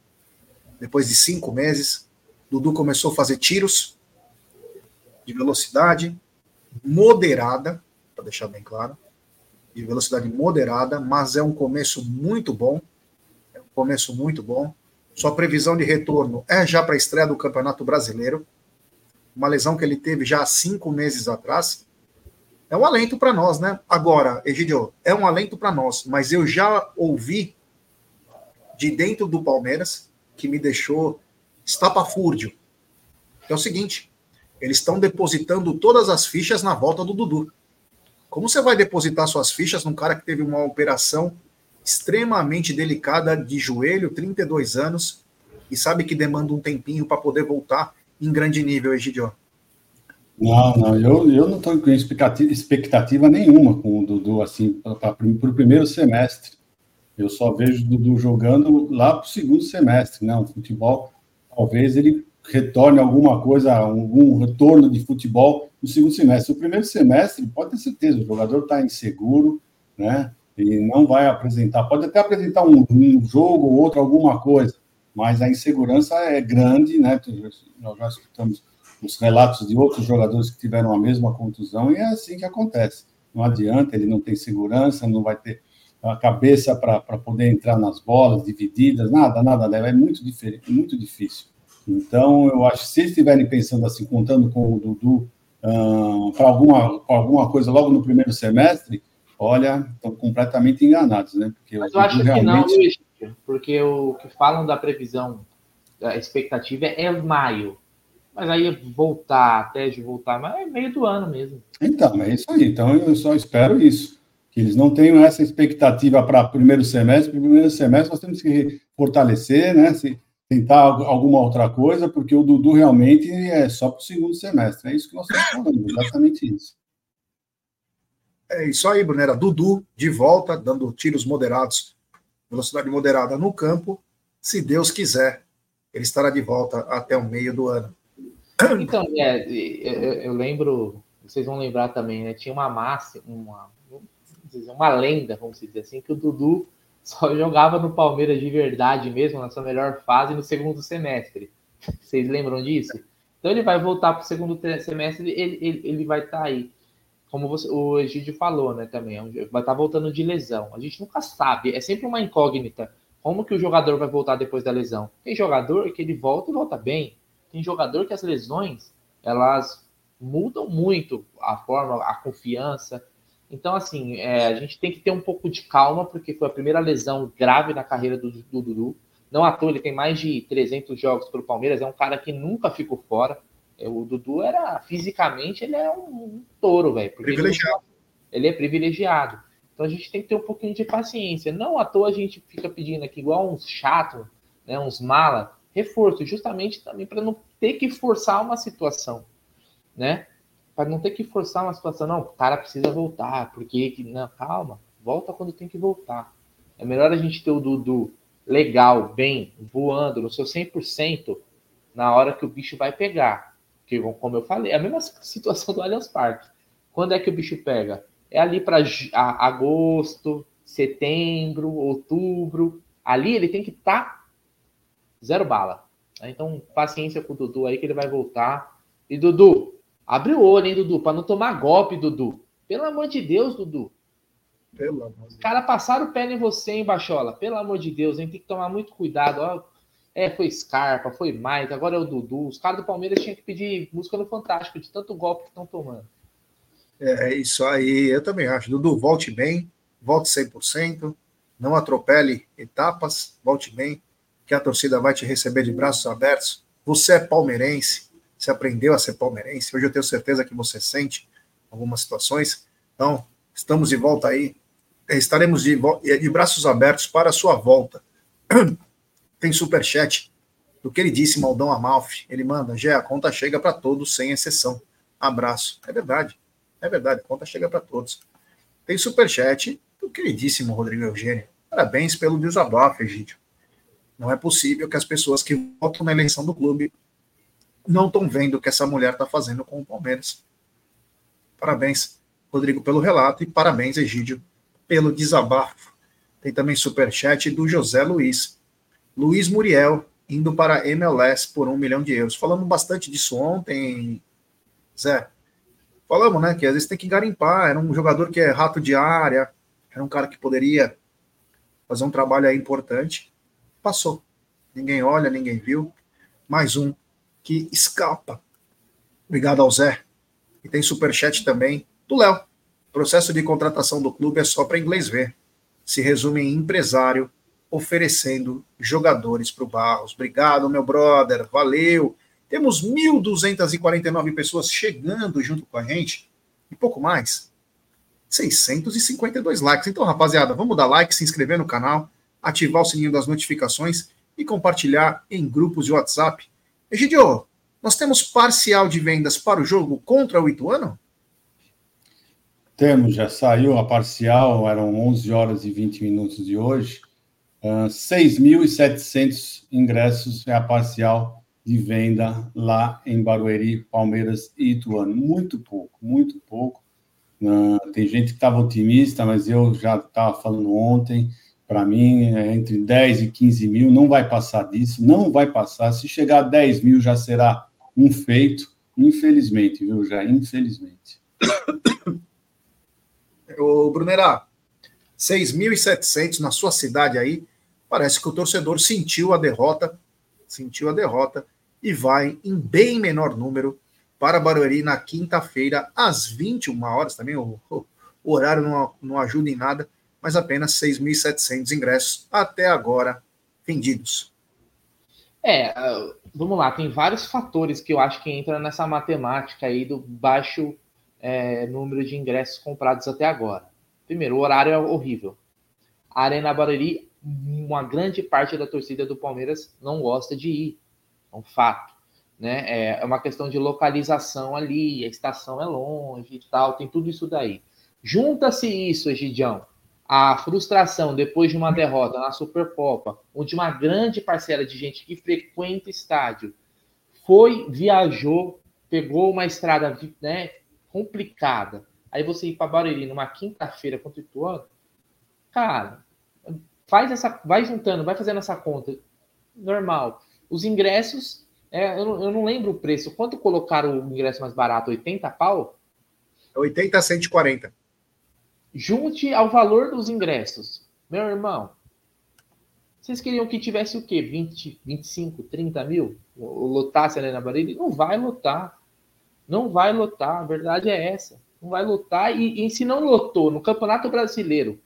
depois de cinco meses. Dudu começou a fazer tiros de velocidade moderada, para deixar bem claro de velocidade moderada, mas é um começo muito bom. É um começo muito bom. Sua previsão de retorno é já para a estreia do Campeonato Brasileiro. Uma lesão que ele teve já há cinco meses atrás. É um alento para nós, né? Agora, Egidio, é um alento para nós, mas eu já ouvi de dentro do Palmeiras, que me deixou estapafúrdio. É o seguinte, eles estão depositando todas as fichas na volta do Dudu. Como você vai depositar suas fichas num cara que teve uma operação extremamente delicada de joelho, 32 anos, e sabe que demanda um tempinho para poder voltar em grande nível, Egidio? Não, não, eu, eu não estou com expectativa, expectativa nenhuma com o Dudu, assim, para o primeiro semestre. Eu só vejo o Dudu jogando lá para o segundo semestre, né? O futebol, talvez ele retorne alguma coisa, algum retorno de futebol no segundo semestre. O primeiro semestre, pode ter certeza, o jogador está inseguro, né? E não vai apresentar, pode até apresentar um, um jogo ou outro, alguma coisa, mas a insegurança é grande, né? Nós já escutamos os relatos de outros jogadores que tiveram a mesma contusão, e é assim que acontece. Não adianta, ele não tem segurança, não vai ter a cabeça para poder entrar nas bolas divididas, nada, nada, é muito, diferente, muito difícil. Então, eu acho que se eles estiverem pensando assim, contando com o Dudu uh, para alguma, alguma coisa logo no primeiro semestre, olha, estão completamente enganados, né? Porque Mas eu acho realmente... que não, porque o que falam da previsão, a expectativa é maio. Mas aí voltar, até de voltar, mas é meio do ano mesmo. Então, é isso aí. Então, eu só espero isso. Que eles não tenham essa expectativa para primeiro semestre. Primeiro semestre, nós temos que fortalecer, né? Se, tentar alguma outra coisa, porque o Dudu realmente é só para o segundo semestre. É isso que nós estamos falando, exatamente isso. É isso aí, Brunera. Dudu de volta, dando tiros moderados, velocidade moderada no campo. Se Deus quiser, ele estará de volta até o meio do ano. Então, é, eu, eu, lembro, vocês vão lembrar também, né? Tinha uma massa, uma, uma lenda, vamos dizer assim, que o Dudu só jogava no Palmeiras de verdade mesmo, na sua melhor fase, no segundo semestre. <laughs> Vocês lembram disso? Então ele vai voltar para o segundo semestre, ele, ele, ele vai estar tá aí. Como você, o Egídio falou, né, também, é vai estar tá voltando de lesão. A gente nunca sabe, é sempre uma incógnita. Como que o jogador vai voltar depois da lesão? Tem jogador que ele volta e volta bem. Tem jogador que as lesões, elas mudam muito a forma, a confiança. Então, assim, é, a gente tem que ter um pouco de calma, porque foi a primeira lesão grave na carreira do, do Dudu. Não à toa, ele tem mais de 300 jogos pelo Palmeiras, é um cara que nunca ficou fora. É, o Dudu era, fisicamente, ele é um, um touro, velho. Privilegiado. Ele, ele é privilegiado. Então a gente tem que ter um pouquinho de paciência. Não à toa a gente fica pedindo aqui, igual uns chato, né, uns mala, reforço, justamente também para não ter que forçar uma situação, né? Para não ter que forçar uma situação, não, o cara precisa voltar, porque não, calma, volta quando tem que voltar. É melhor a gente ter o Dudu legal, bem, voando no seu 100% na hora que o bicho vai pegar. Que, como eu falei, é a mesma <laughs> situação do Allianz Parque. Quando é que o bicho pega? É ali para agosto, setembro, outubro. Ali ele tem que estar tá Zero bala. Então, paciência com o Dudu aí que ele vai voltar. E Dudu, abre o olho, hein, Dudu, para não tomar golpe, Dudu. Pelo amor de Deus, Dudu. Pelo amor de Deus. Os caras passaram o pé em você, hein, Bachola? Pelo amor de Deus, hein? Tem que tomar muito cuidado. Ó, é, foi Scarpa, foi Mike, agora é o Dudu. Os caras do Palmeiras tinham que pedir música no Fantástico, de tanto golpe que estão tomando. É, é isso aí, eu também acho. Dudu, volte bem, volte 100%, não atropele etapas, volte bem que a torcida vai te receber de braços abertos. Você é palmeirense, você aprendeu a ser palmeirense. Hoje eu tenho certeza que você sente algumas situações. Então, estamos de volta aí. Estaremos de, de braços abertos para a sua volta. <clears throat> Tem super chat do queridíssimo Aldão Amalfi. Ele manda: Gé, a conta chega para todos, sem exceção. Abraço. É verdade. É verdade, a conta chega para todos. Tem super chat do queridíssimo Rodrigo Eugênio. Parabéns pelo desabafo, Egídio. Não é possível que as pessoas que votam na eleição do clube não estão vendo o que essa mulher está fazendo com o Palmeiras. Parabéns, Rodrigo, pelo relato e parabéns, Egídio, pelo desabafo. Tem também superchat do José Luiz. Luiz Muriel, indo para MLS por um milhão de euros. Falamos bastante disso ontem, Zé. Falamos, né, que às vezes tem que garimpar. Era um jogador que é rato de área, era um cara que poderia fazer um trabalho aí importante passou. Ninguém olha, ninguém viu. Mais um que escapa. Obrigado ao Zé. E tem superchat também do Léo. Processo de contratação do clube é só para inglês ver. Se resume em empresário oferecendo jogadores para o Barros. Obrigado, meu brother, valeu. Temos 1.249 pessoas chegando junto com a gente e pouco mais. 652 likes. Então, rapaziada, vamos dar like, se inscrever no canal, ativar o sininho das notificações e compartilhar em grupos de WhatsApp. Egidio, nós temos parcial de vendas para o jogo contra o Ituano? Temos, já saiu a parcial, eram 11 horas e 20 minutos de hoje. Uh, 6.700 ingressos é a parcial de venda lá em Barueri, Palmeiras e Ituano. Muito pouco, muito pouco. Uh, tem gente que estava otimista, mas eu já estava falando ontem. Para mim, é entre 10 e 15 mil, não vai passar disso, não vai passar. Se chegar a 10 mil, já será um feito, infelizmente, viu, já? Infelizmente. <coughs> Ô, Brunerá, 6.700 na sua cidade aí, parece que o torcedor sentiu a derrota, sentiu a derrota e vai em bem menor número para Barueri na quinta-feira, às 21 horas. Também o, o, horário não, não ajuda em nada, mas apenas 6.700 ingressos até agora vendidos. É, vamos lá, tem vários fatores que eu acho que entram nessa matemática aí do baixo é, número de ingressos comprados até agora. Primeiro, o horário é horrível. A Arena Barueri, uma grande parte da torcida do Palmeiras não gosta de ir. É um fato. Né? É, é uma questão de localização ali, a estação é longe e tal, tem tudo isso daí. Junta-se isso, Egidião, a frustração depois de uma derrota na Supercopa, onde uma grande parcela de gente que frequenta estádio foi, viajou, pegou uma estrada né, complicada. Aí você ir para Barueri numa quinta-feira contra o Ituano, cara, faz essa, vai juntando, vai fazendo essa conta normal. Os ingressos, é, eu, não, eu, não, lembro o preço. Quanto colocaram o ingresso mais barato? 80 pau? 80 a 140. Junte ao valor dos ingressos. Meu irmão, vocês queriam que tivesse o quê? 20, 25, 30 mil? Lotasse ali na Barueri? Não vai lotar. Não vai lotar. A verdade é essa. Não vai lotar. E, e se não lotou no Campeonato Brasileiro,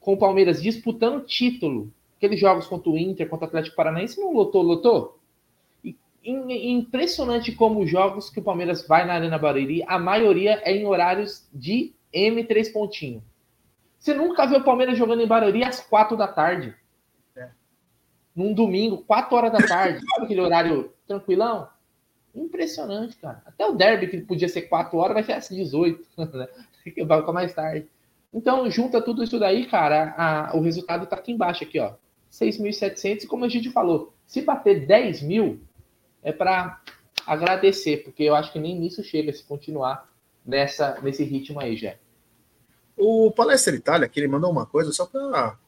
com o Palmeiras disputando título, aqueles jogos contra o Inter, contra o Atlético Paranaense, não lotou, lotou? E, impressionante como os jogos que o Palmeiras vai na Arena Barueri, a maioria é em horários de M3 pontinho. Você nunca viu o Palmeiras jogando em Barueri às quatro da tarde. É. Num domingo, quatro horas da tarde. Sabe aquele horário tranquilão? Impressionante, cara. Até o derby, que podia ser 4 horas, vai ser às 18, <laughs> né? Vai ficar mais tarde. Então, junta tudo isso daí, cara, a, o resultado tá aqui embaixo, aqui, ó. 6.700, e como a gente falou, se bater 10 mil, é para agradecer, porque eu acho que nem nisso chega se continuar nessa, nesse ritmo aí, já. O Palestra Itália, que ele mandou uma coisa só para.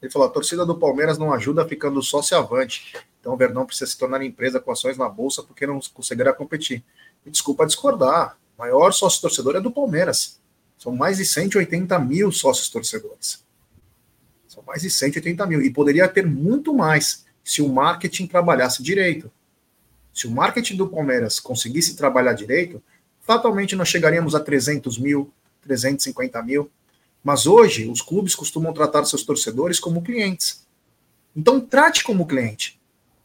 Ele falou: a torcida do Palmeiras não ajuda ficando sócio avante. Então o Verdão precisa se tornar empresa com ações na bolsa porque não conseguirá competir. Me desculpa discordar. O maior sócio torcedor é do Palmeiras. São mais de 180 mil sócios torcedores. São mais de 180 mil. E poderia ter muito mais se o marketing trabalhasse direito. Se o marketing do Palmeiras conseguisse trabalhar direito, fatalmente nós chegaríamos a 300 mil, 350 mil. Mas hoje, os clubes costumam tratar seus torcedores como clientes. Então, trate como cliente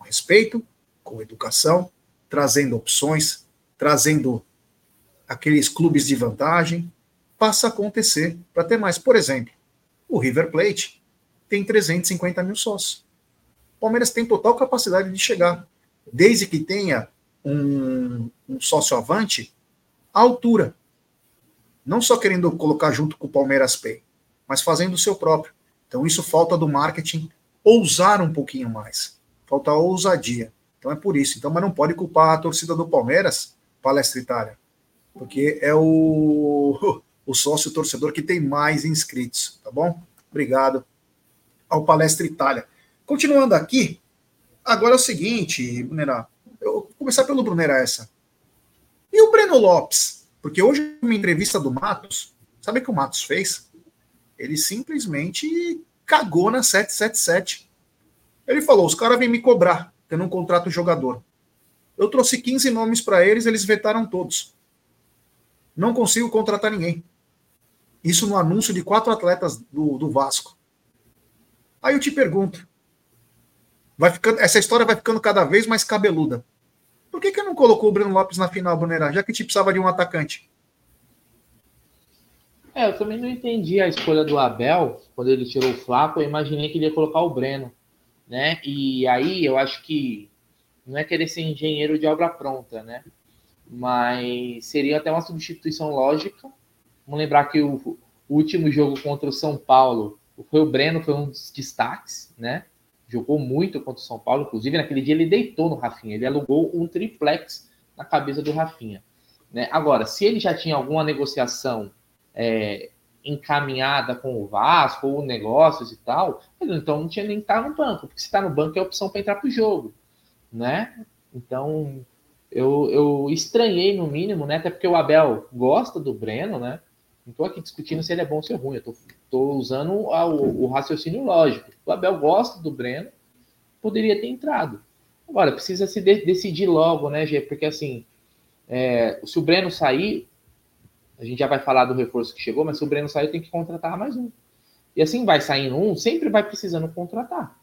respeito, com educação, trazendo opções, trazendo aqueles clubes de vantagem, passa a acontecer para ter mais. Por exemplo, o River Plate tem 350 mil sócios. O Palmeiras tem total capacidade de chegar, desde que tenha um, um sócio avante à altura. Não só querendo colocar junto com o Palmeiras Pay, mas fazendo o seu próprio. Então, isso falta do marketing ousar um pouquinho mais falta ousadia. Então é por isso. Então, mas não pode culpar a torcida do Palmeiras, Palestra Itália, porque é o, <laughs> o sócio torcedor que tem mais inscritos, tá bom? Obrigado ao Palestra Itália. Continuando aqui, agora é o seguinte, Brunera, eu vou começar pelo Brunera essa. E o Breno Lopes? Porque hoje, uma entrevista do Matos, sabe o que o Matos fez? Ele simplesmente cagou na 777 ele falou: os caras vêm me cobrar, tendo um contrato jogador. Eu trouxe 15 nomes para eles, eles vetaram todos. Não consigo contratar ninguém. Isso no anúncio de quatro atletas do, do Vasco. Aí eu te pergunto: vai ficando, essa história vai ficando cada vez mais cabeluda. Por que, que não colocou o Breno Lopes na final, Brunerá? Já que te precisava de um atacante. É, eu também não entendi a escolha do Abel quando ele tirou o Flaco. Eu imaginei que ele ia colocar o Breno, né? E aí eu acho que não é querer ser engenheiro de obra pronta, né? Mas seria até uma substituição lógica. Vamos lembrar que o, último jogo contra o São Paulo foi o Breno, foi um dos destaques, né? Jogou muito contra o São Paulo, inclusive naquele dia ele deitou no Rafinha, ele alugou um triplex na cabeça do Rafinha. Né? Agora, se ele já tinha alguma negociação é, encaminhada com o Vasco ou negócios e tal, então não tinha nem que estar no banco, porque se está no banco é opção para entrar para o jogo, né? Então eu, eu estranhei no mínimo, né? Até porque o Abel gosta do Breno, né? Não estou aqui discutindo se ele é bom ou se é ruim, estou usando o, o raciocínio lógico. O Abel gosta do Breno, poderia ter entrado. Agora, precisa se de decidir logo, né, Gê? Porque assim, é, se o Breno sair, a gente já vai falar do reforço que chegou, mas se o Breno sair, tem que contratar mais um. E assim vai saindo um, sempre vai precisando contratar.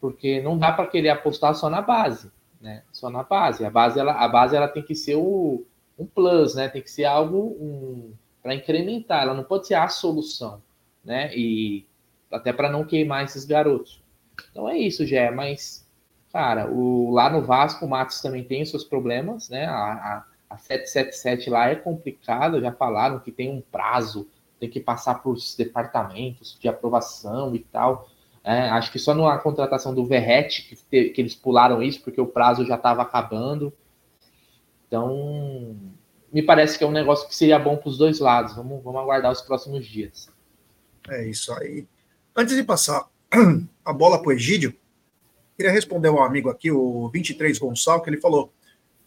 Porque não dá para querer apostar só na base, né? Só na base. A base ela, a base ela tem que ser o, um plus, né? Tem que ser algo um, para incrementar, ela não pode ser a solução, né? E até para não queimar esses garotos. Então é isso, Gé, mas cara, o, lá no Vasco o Matos também tem seus problemas, né? A, a, a 777 lá é complicada, já falaram que tem um prazo, tem que passar por departamentos de aprovação e tal. É, acho que só na contratação do Verrete que, que eles pularam isso, porque o prazo já estava acabando. Então, me parece que é um negócio que seria bom para os dois lados. Vamos, vamos aguardar os próximos dias. É isso aí. Antes de passar <clears throat> a bola para o Egídio, queria responder um amigo aqui, o 23 Gonçalves, que ele falou: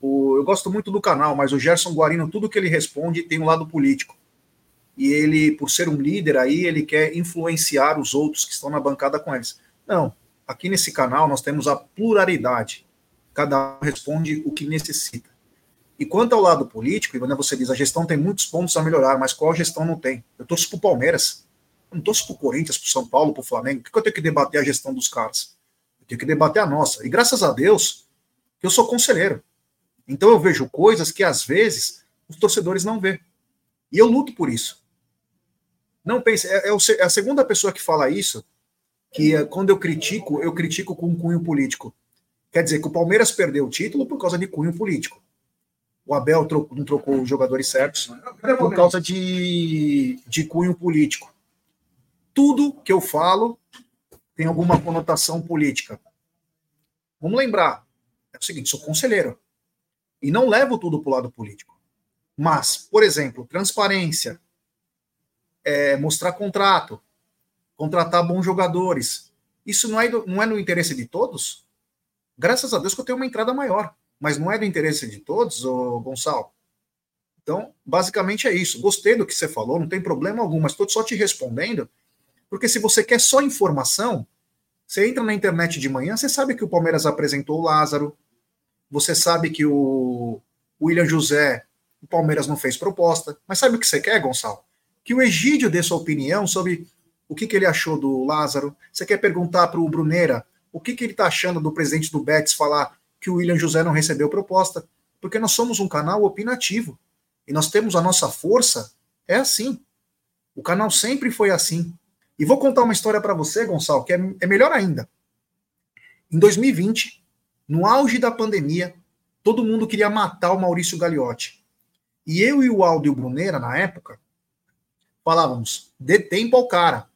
o, eu gosto muito do canal, mas o Gerson Guarino, tudo que ele responde tem um lado político. E ele, por ser um líder aí, ele quer influenciar os outros que estão na bancada com eles. Não, aqui nesse canal nós temos a pluralidade. Cada um responde o que necessita. E quando ao lado político, quando você diz a gestão tem muitos pontos a melhorar, mas qual gestão não tem? Eu torço pro Palmeiras, eu não torço pro Corinthians, pro São Paulo, pro Flamengo. Por que eu tenho que debater a gestão dos caras? Eu tenho que debater a nossa. E graças a Deus, eu sou conselheiro. Então eu vejo coisas que às vezes os torcedores não vê. E eu luto por isso. Não pense, é, é, é a segunda pessoa que fala isso, que é, quando eu critico, eu critico com um cunho político. Quer dizer que o Palmeiras perdeu o título por causa de cunho político. O Abel trocou, não trocou os jogadores certos por causa de, de cunho político. Tudo que eu falo tem alguma conotação política. Vamos lembrar, é o seguinte, sou conselheiro. E não levo tudo para o lado político. Mas, por exemplo, transparência, é, mostrar contrato, contratar bons jogadores. Isso não é, não é no interesse de todos? Graças a Deus que eu tenho uma entrada maior. Mas não é do interesse de todos, ô Gonçalo? Então, basicamente é isso. Gostei do que você falou, não tem problema algum, mas estou só te respondendo, porque se você quer só informação, você entra na internet de manhã, você sabe que o Palmeiras apresentou o Lázaro, você sabe que o William José, o Palmeiras não fez proposta. Mas sabe o que você quer, Gonçalo? Que o Egídio dê sua opinião sobre o que, que ele achou do Lázaro. Você quer perguntar para o Brunera o que, que ele está achando do presidente do Betis falar que o William José não recebeu proposta? Porque nós somos um canal opinativo. E nós temos a nossa força. É assim. O canal sempre foi assim. E vou contar uma história para você, Gonçalo, que é, é melhor ainda. Em 2020, no auge da pandemia, todo mundo queria matar o Maurício Gagliotti. E eu e o Aldo Brunera, na época, falávamos: dê tempo ao cara.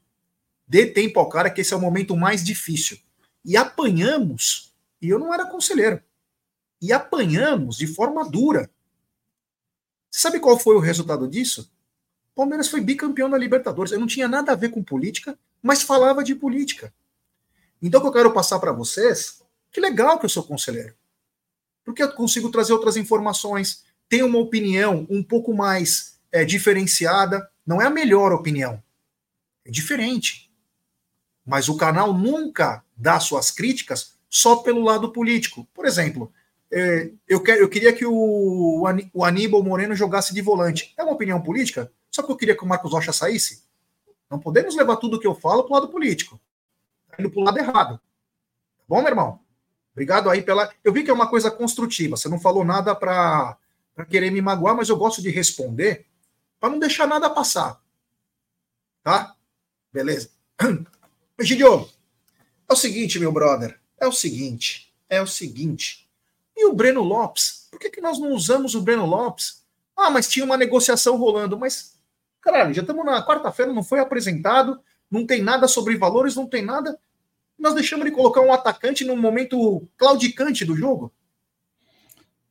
Dê tempo ao cara, que esse é o momento mais difícil. E apanhamos, e eu não era conselheiro, e apanhamos de forma dura. Você sabe qual foi o resultado disso? O Palmeiras foi bicampeão da Libertadores. Eu não tinha nada a ver com política, mas falava de política. Então, o que eu quero passar para vocês que legal que eu sou conselheiro. Porque eu consigo trazer outras informações, tenho uma opinião um pouco mais é, diferenciada. Não é a melhor opinião, é diferente. Mas o canal nunca dá suas críticas só pelo lado político. Por exemplo, é, eu, eu queria que o, o Aníbal Moreno jogasse de volante. É uma opinião política? Só que eu queria que o Marcos Rocha saísse? Não podemos levar tudo que eu falo para o lado político. Está indo para o lado errado. Tá bom, meu irmão? Obrigado aí pela. Eu vi que é uma coisa construtiva. Você não falou nada para querer me magoar, mas eu gosto de responder para não deixar nada passar. Tá? Beleza? <clears throat> Egidio, é o seguinte, meu brother. É o seguinte. É o seguinte. E o Breno Lopes? Por que, que nós não usamos o Breno Lopes? Ah, mas tinha uma negociação rolando. Mas, caralho, já estamos na quarta-feira, não foi apresentado, não tem nada sobre valores, não tem nada nós deixamos ele colocar um atacante num momento claudicante do jogo?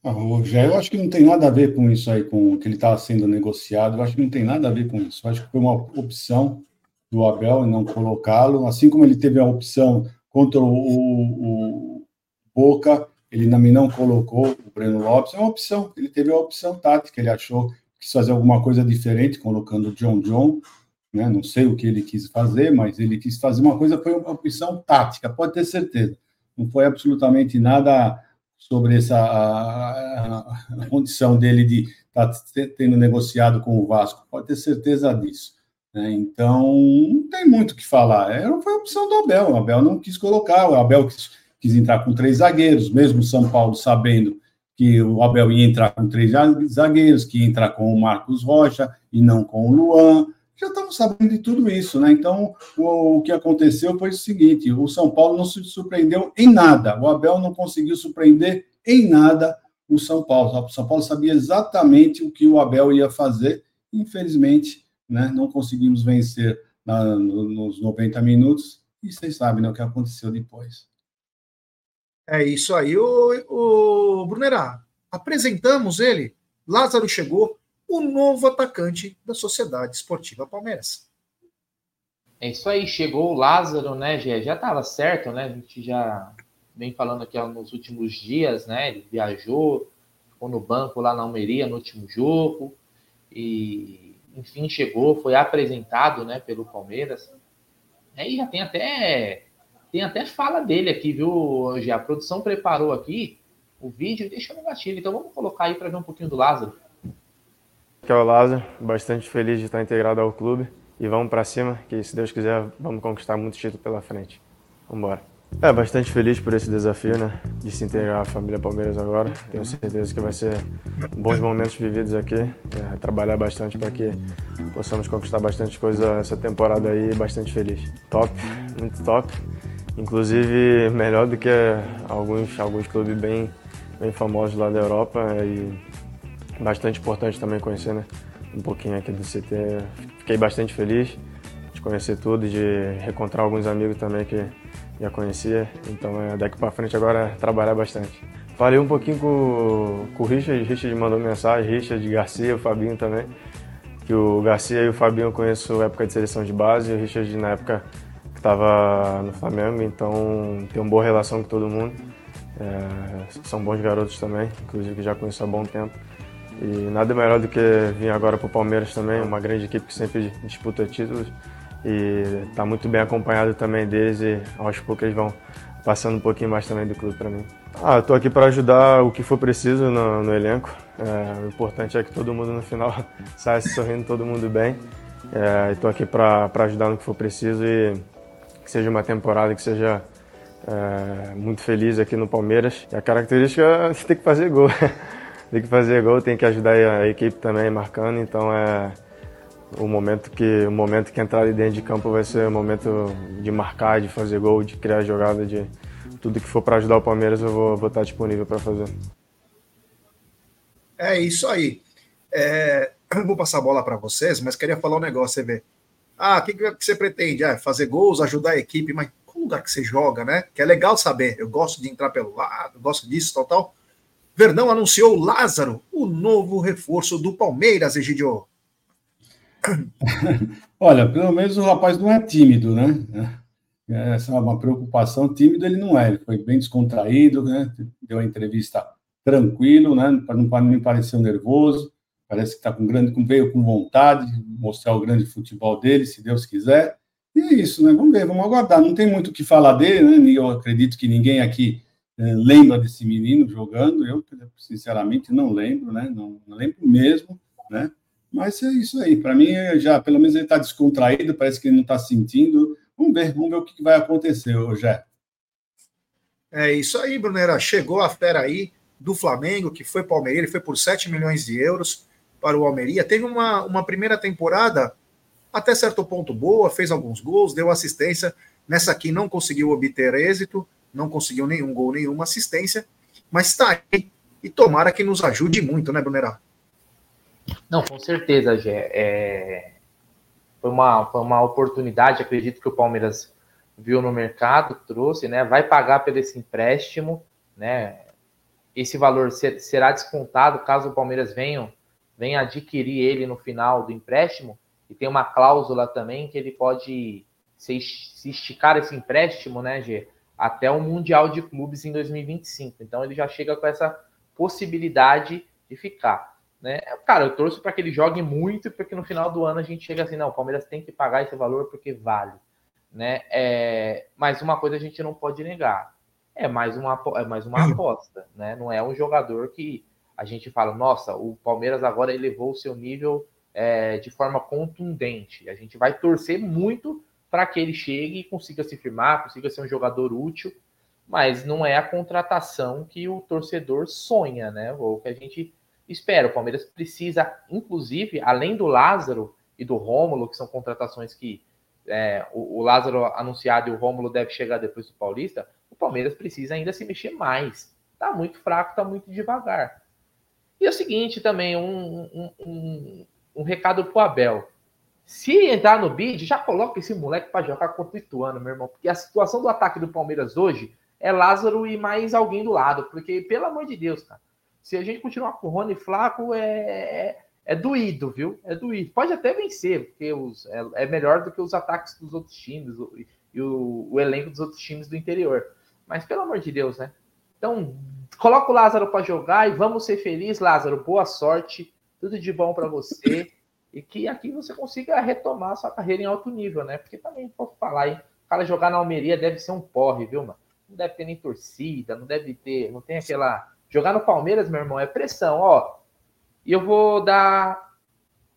Ah, eu acho que não tem nada a ver com isso aí, com o que ele estava sendo negociado. Eu acho que não tem nada a ver com isso. Eu acho que foi uma opção do Abel em não colocá-lo, assim como ele teve a opção contra o, o, o Boca, ele também não colocou o Breno Lopes. É uma opção. Ele teve a opção tática. Ele achou que quis fazer alguma coisa diferente, colocando o John John né? Não sei o que ele quis fazer, mas ele quis fazer uma coisa, foi uma opção tática, pode ter certeza. Não foi absolutamente nada sobre essa a, a condição dele de estar tá tendo negociado com o Vasco, pode ter certeza disso. Né? Então, não tem muito o que falar. Era, foi a opção do Abel. O Abel não quis colocar, o Abel quis, quis entrar com três zagueiros, mesmo São Paulo sabendo que o Abel ia entrar com três zagueiros, que ia entrar com o Marcos Rocha e não com o Luan já estamos sabendo de tudo isso, né? Então, o, o, que aconteceu foi o seguinte: o São Paulo não se surpreendeu em nada, o Abel não conseguiu surpreender em nada o São Paulo. O São Paulo sabia exatamente o que o Abel ia fazer, infelizmente, né? Não conseguimos vencer na, no, nos 90 minutos, e vocês sabem né, o que aconteceu depois. É isso aí, o, o Brunerá. Apresentamos ele, Lázaro chegou, o novo atacante da Sociedade Esportiva Palmeiras. É isso aí, chegou o Lázaro, né, Gê? Já estava certo, né? A gente já vem falando aqui ó, nos últimos dias, né? Ele viajou, ficou no banco lá na Almeria no último jogo e, enfim, chegou, foi apresentado, né, pelo Palmeiras. Aí já tem até tem até fala dele aqui, viu, Gê? A produção preparou aqui o vídeo deixou no gatilho. Então vamos colocar aí para ver um pouquinho do Lázaro. Aqui é o Lázaro, bastante feliz de estar integrado ao clube e vamos para cima, que se Deus quiser vamos conquistar muito título pela frente. Vamos embora. É, bastante feliz por esse desafio, né? De se integrar à família Palmeiras agora. Tenho certeza que vai ser bons momentos vividos aqui. É, trabalhar bastante para que possamos conquistar bastante coisa essa temporada aí. Bastante feliz. Top, muito top. Inclusive, melhor do que alguns, alguns clubes bem, bem famosos lá da Europa. E bastante importante também conhecer né, um pouquinho aqui do CT. Fiquei bastante feliz de conhecer tudo, de reencontrar alguns amigos também que já conhecia. Então é, daqui para frente agora é trabalhar bastante. Falei um pouquinho com, com o Richard, Richard mandou mensagem, Richard Garcia, o Fabinho também. Que o Garcia e o Fabinho eu conheço época de seleção de base, o Richard na época que estava no Flamengo, então tem uma boa relação com todo mundo. É, são bons garotos também, inclusive que já conheço há bom tempo. E nada melhor do que vir agora para o Palmeiras também, uma grande equipe que sempre disputa títulos e está muito bem acompanhado também deles e aos poucos eles vão passando um pouquinho mais também do clube para mim. Ah, estou aqui para ajudar o que for preciso no, no elenco. É, o importante é que todo mundo no final <laughs> saia se sorrindo, todo mundo bem. É, estou aqui para ajudar no que for preciso e que seja uma temporada que seja é, muito feliz aqui no Palmeiras. E a característica é <laughs> ter que fazer gol. <laughs> tem que fazer gol, tem que ajudar a equipe também marcando, então é o momento que o momento que entrar ali dentro de campo vai ser o momento de marcar, de fazer gol, de criar jogada, de tudo que for para ajudar o Palmeiras eu vou, vou estar disponível para fazer. É isso aí. É, vou passar a bola para vocês, mas queria falar um negócio, você vê. Ah, o que, que você pretende? Ah, fazer gols, ajudar a equipe, mas qual lugar que você joga, né? Que é legal saber. Eu gosto de entrar pelo lado, gosto disso, tal, tal. Verdão anunciou Lázaro, o novo reforço do Palmeiras, Egidio. <coughs> Olha, pelo menos o rapaz não é tímido, né? Essa é uma preocupação. Tímido ele não é, ele foi bem descontraído, né? Deu a entrevista tranquilo, né? Não me parecer nervoso. Parece que está com grande, veio com vontade de mostrar o grande futebol dele, se Deus quiser. E é isso, né? Vamos ver, vamos aguardar. Não tem muito o que falar dele, né? Eu acredito que ninguém aqui é, lembra desse menino jogando, eu sinceramente não lembro, né? Não, não lembro mesmo, né? Mas é isso aí. Para mim, já pelo menos ele está descontraído, parece que ele não está sentindo. Vamos ver, vamos ver o que vai acontecer, Jé. É isso aí, Brunera. Chegou a fera aí do Flamengo, que foi para o Almeria, ele foi por 7 milhões de euros para o Almeria. Teve uma, uma primeira temporada até certo ponto boa, fez alguns gols, deu assistência. Nessa aqui não conseguiu obter êxito, não conseguiu nenhum gol, nenhuma assistência, mas está aí. E tomara que nos ajude muito, né, Brunera? Não, com certeza, Gé. É... Foi, uma, foi uma oportunidade, acredito que o Palmeiras viu no mercado, trouxe, né? Vai pagar pelo esse empréstimo, né? Esse valor ser, será descontado caso o Palmeiras venha, venha adquirir ele no final do empréstimo. E tem uma cláusula também que ele pode se, se esticar esse empréstimo, né, Gê? Até o Mundial de Clubes em 2025. Então ele já chega com essa possibilidade de ficar. Né? Cara, eu torço para que ele jogue muito, porque no final do ano a gente chega assim, não, o Palmeiras tem que pagar esse valor porque vale. Né? É, mas uma coisa a gente não pode negar, é mais uma, é mais uma aposta, né? Não é um jogador que a gente fala, nossa, o Palmeiras agora elevou o seu nível é, de forma contundente. A gente vai torcer muito para que ele chegue e consiga se firmar, consiga ser um jogador útil, mas não é a contratação que o torcedor sonha, né? Ou que a gente espera. O Palmeiras precisa, inclusive, além do Lázaro e do Rômulo, que são contratações que é, o, o, Lázaro anunciado e o Rômulo deve chegar depois do Paulista, o Palmeiras precisa ainda se mexer mais. Tá muito fraco, tá muito devagar. E é o seguinte também, um, um, um, um recado pro Abel. Se entrar no bid, já coloca esse moleque para jogar contra o Ituano, meu irmão. Porque a situação do ataque do Palmeiras hoje é Lázaro e mais alguém do lado. Porque, pelo amor de Deus, cara. Se a gente continuar com o Rony Flaco, é, é, é doído, viu? É doído. Pode até vencer, porque os, é, é melhor do que os ataques dos outros times o, e o, o, elenco dos outros times do interior. Mas, pelo amor de Deus, né? Então, coloca o Lázaro para jogar e vamos ser felizes, Lázaro. Boa sorte, tudo de bom para você e que aqui você consiga retomar sua carreira em alto nível, né? Porque também, por falar aí, o cara jogar na Almeria deve ser um porre, viu, mano? Não deve ter nem torcida, não deve ter, não tem aquela Jogar no Palmeiras, meu irmão, é pressão, ó. E eu vou dar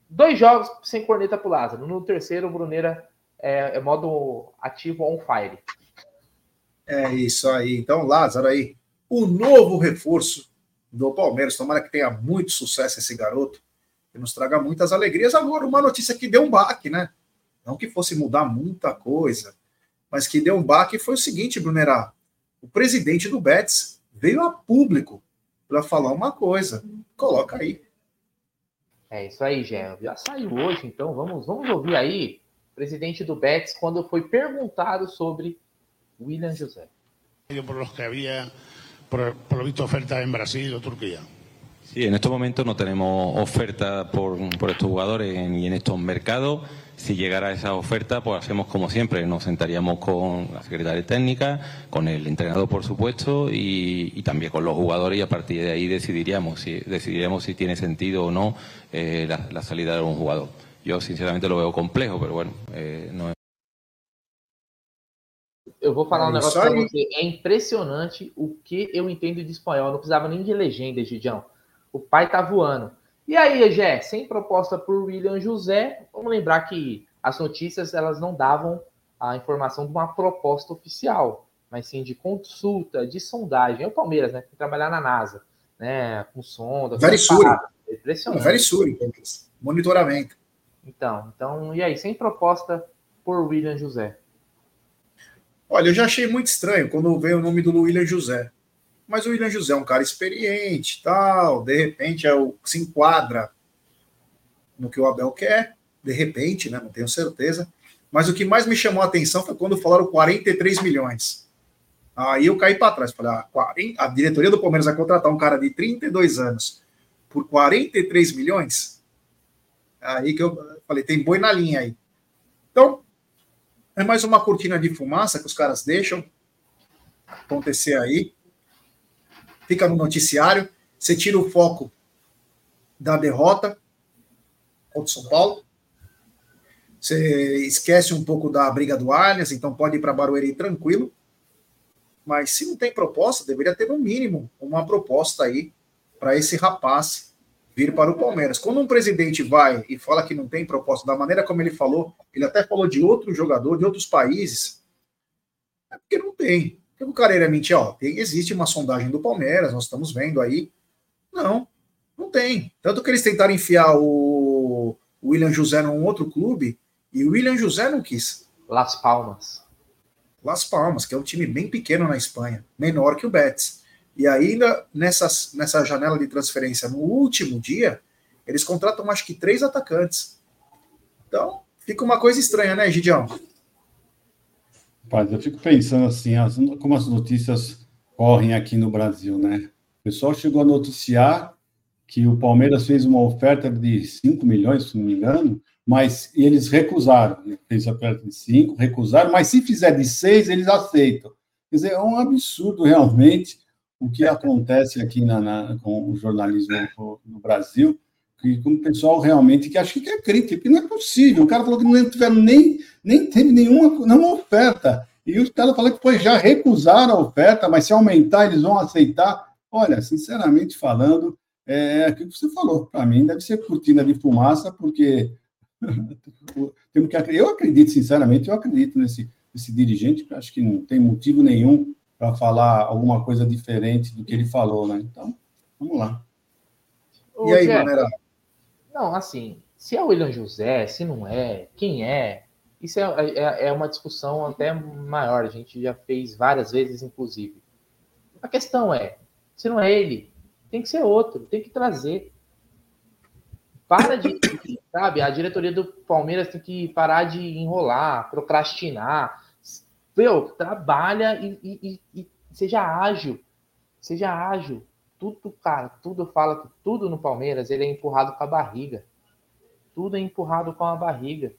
dois jogos sem corneta pro Lázaro. No terceiro, o Bruneira é, é modo ativo on fire. É isso aí. Então, Lázaro aí, o novo reforço do Palmeiras. Tomara que tenha muito sucesso esse garoto, que nos traga muitas alegrias. Agora, uma notícia que deu um baque, né? Não que fosse mudar muita coisa, mas que deu um baque foi o seguinte, Brunerá. O presidente do Betis veio a público para falar uma coisa. Coloca aí. É isso aí, Gé. Já saiu hoje, então vamos, vamos ouvir aí o presidente do Betis quando foi perguntado sobre William José. Por los que había, por, por lo visto, ofertas en Brasil o Turquía. Sí, en estos momentos no tenemos oferta por, por estos jugadores ni en estos mercados. Si llegara esa oferta, pues hacemos como siempre, nos sentaríamos con la secretaria técnica, con el entrenador, por supuesto, y, y también con los jugadores y a partir de ahí decidiríamos si, decidiríamos si tiene sentido o no eh, la, la, salida de un jugador. Yo sinceramente lo veo complejo, pero bueno, eh, no es... Eu vou falar um negócio para você. É impressionante o que eu entendo de espanhol. Eu não precisava nem de legenda, Gidião. O pai tá voando. E aí, Gé, sem proposta por William José, vamos lembrar que as notícias elas não davam a informação de uma proposta oficial, mas sim de consulta, de sondagem. É o Palmeiras, né? Tem que trabalhar na NASA, né? Com sonda. Verisuri. É impressionante. Verisuri, monitoramento. Então, então, e aí, sem proposta por William José? Olha, eu já achei muito estranho quando veio o nome do William José. Mas o William José é um cara experiente, tal, de repente é o se enquadra no que o Abel quer, de repente, né, não tenho certeza. Mas o que mais me chamou a atenção foi quando falaram 43 milhões. Aí eu caí para trás, falei, ah, 40, a diretoria do Palmeiras vai contratar um cara de 32 anos por 43 milhões? Aí que eu falei, tem boi na linha aí. Então, é mais uma cortina de fumaça que os caras deixam acontecer aí fica no noticiário, você tira o foco da derrota contra o São Paulo, você esquece um pouco da briga do Allianz, então pode ir para Barueri tranquilo, mas se não tem proposta, deveria ter no mínimo uma proposta aí para esse rapaz vir para o Palmeiras. Quando um presidente vai e fala que não tem proposta, da maneira como ele falou, ele até falou de outro jogador, de outros países, é porque não tem. Que o cara ia mentir, ó, tem, existe uma sondagem do Palmeiras, nós estamos vendo aí. Não, não tem. Tanto que eles tentaram enfiar o William José num outro clube e o William José não quis. Las Palmas. Las Palmas, que é um time bem pequeno na Espanha, menor que o Betis. E ainda nessas, nessa janela de transferência, no último dia, eles contratam acho que três atacantes. Então, fica uma coisa estranha, né, Gidião? Rapaz, eu fico pensando assim, as, como as notícias correm aqui no Brasil, né? O pessoal chegou a noticiar que o Palmeiras fez uma oferta de 5 milhões, se não me engano, mas eles recusaram. Fez a oferta de 5, recusaram, mas se fizer de 6, eles aceitam. Quer dizer, é um absurdo realmente o que acontece aqui na, na com o jornalismo no Brasil, que com o pessoal realmente que acha que é crítica, que não é possível. O cara falou que não tiveram nem, nem teve nenhuma, nenhuma oferta. E os caras falaram que pois, já recusaram a oferta, mas se aumentar, eles vão aceitar. Olha, sinceramente falando, é aquilo que você falou. Para mim, deve ser cortina de fumaça, porque <laughs> temos que eu acredito, sinceramente, eu acredito nesse, nesse dirigente, acho que não tem motivo nenhum para falar alguma coisa diferente do que ele falou, né? Então, vamos lá. e aí, galera? Não, assim, se é o William José, se não é, quem é, isso é, é, é uma discussão até maior, a gente já fez várias vezes, inclusive. A questão é, se não é ele, tem que ser outro, tem que trazer. Para de, <coughs> sabe, a diretoria do Palmeiras tem que parar de enrolar, procrastinar. Meu, trabalha e, e, e seja ágil. Seja ágil. Tudo, cara, tudo fala que tudo no Palmeiras ele é empurrado com a barriga. Tudo é empurrado com a barriga.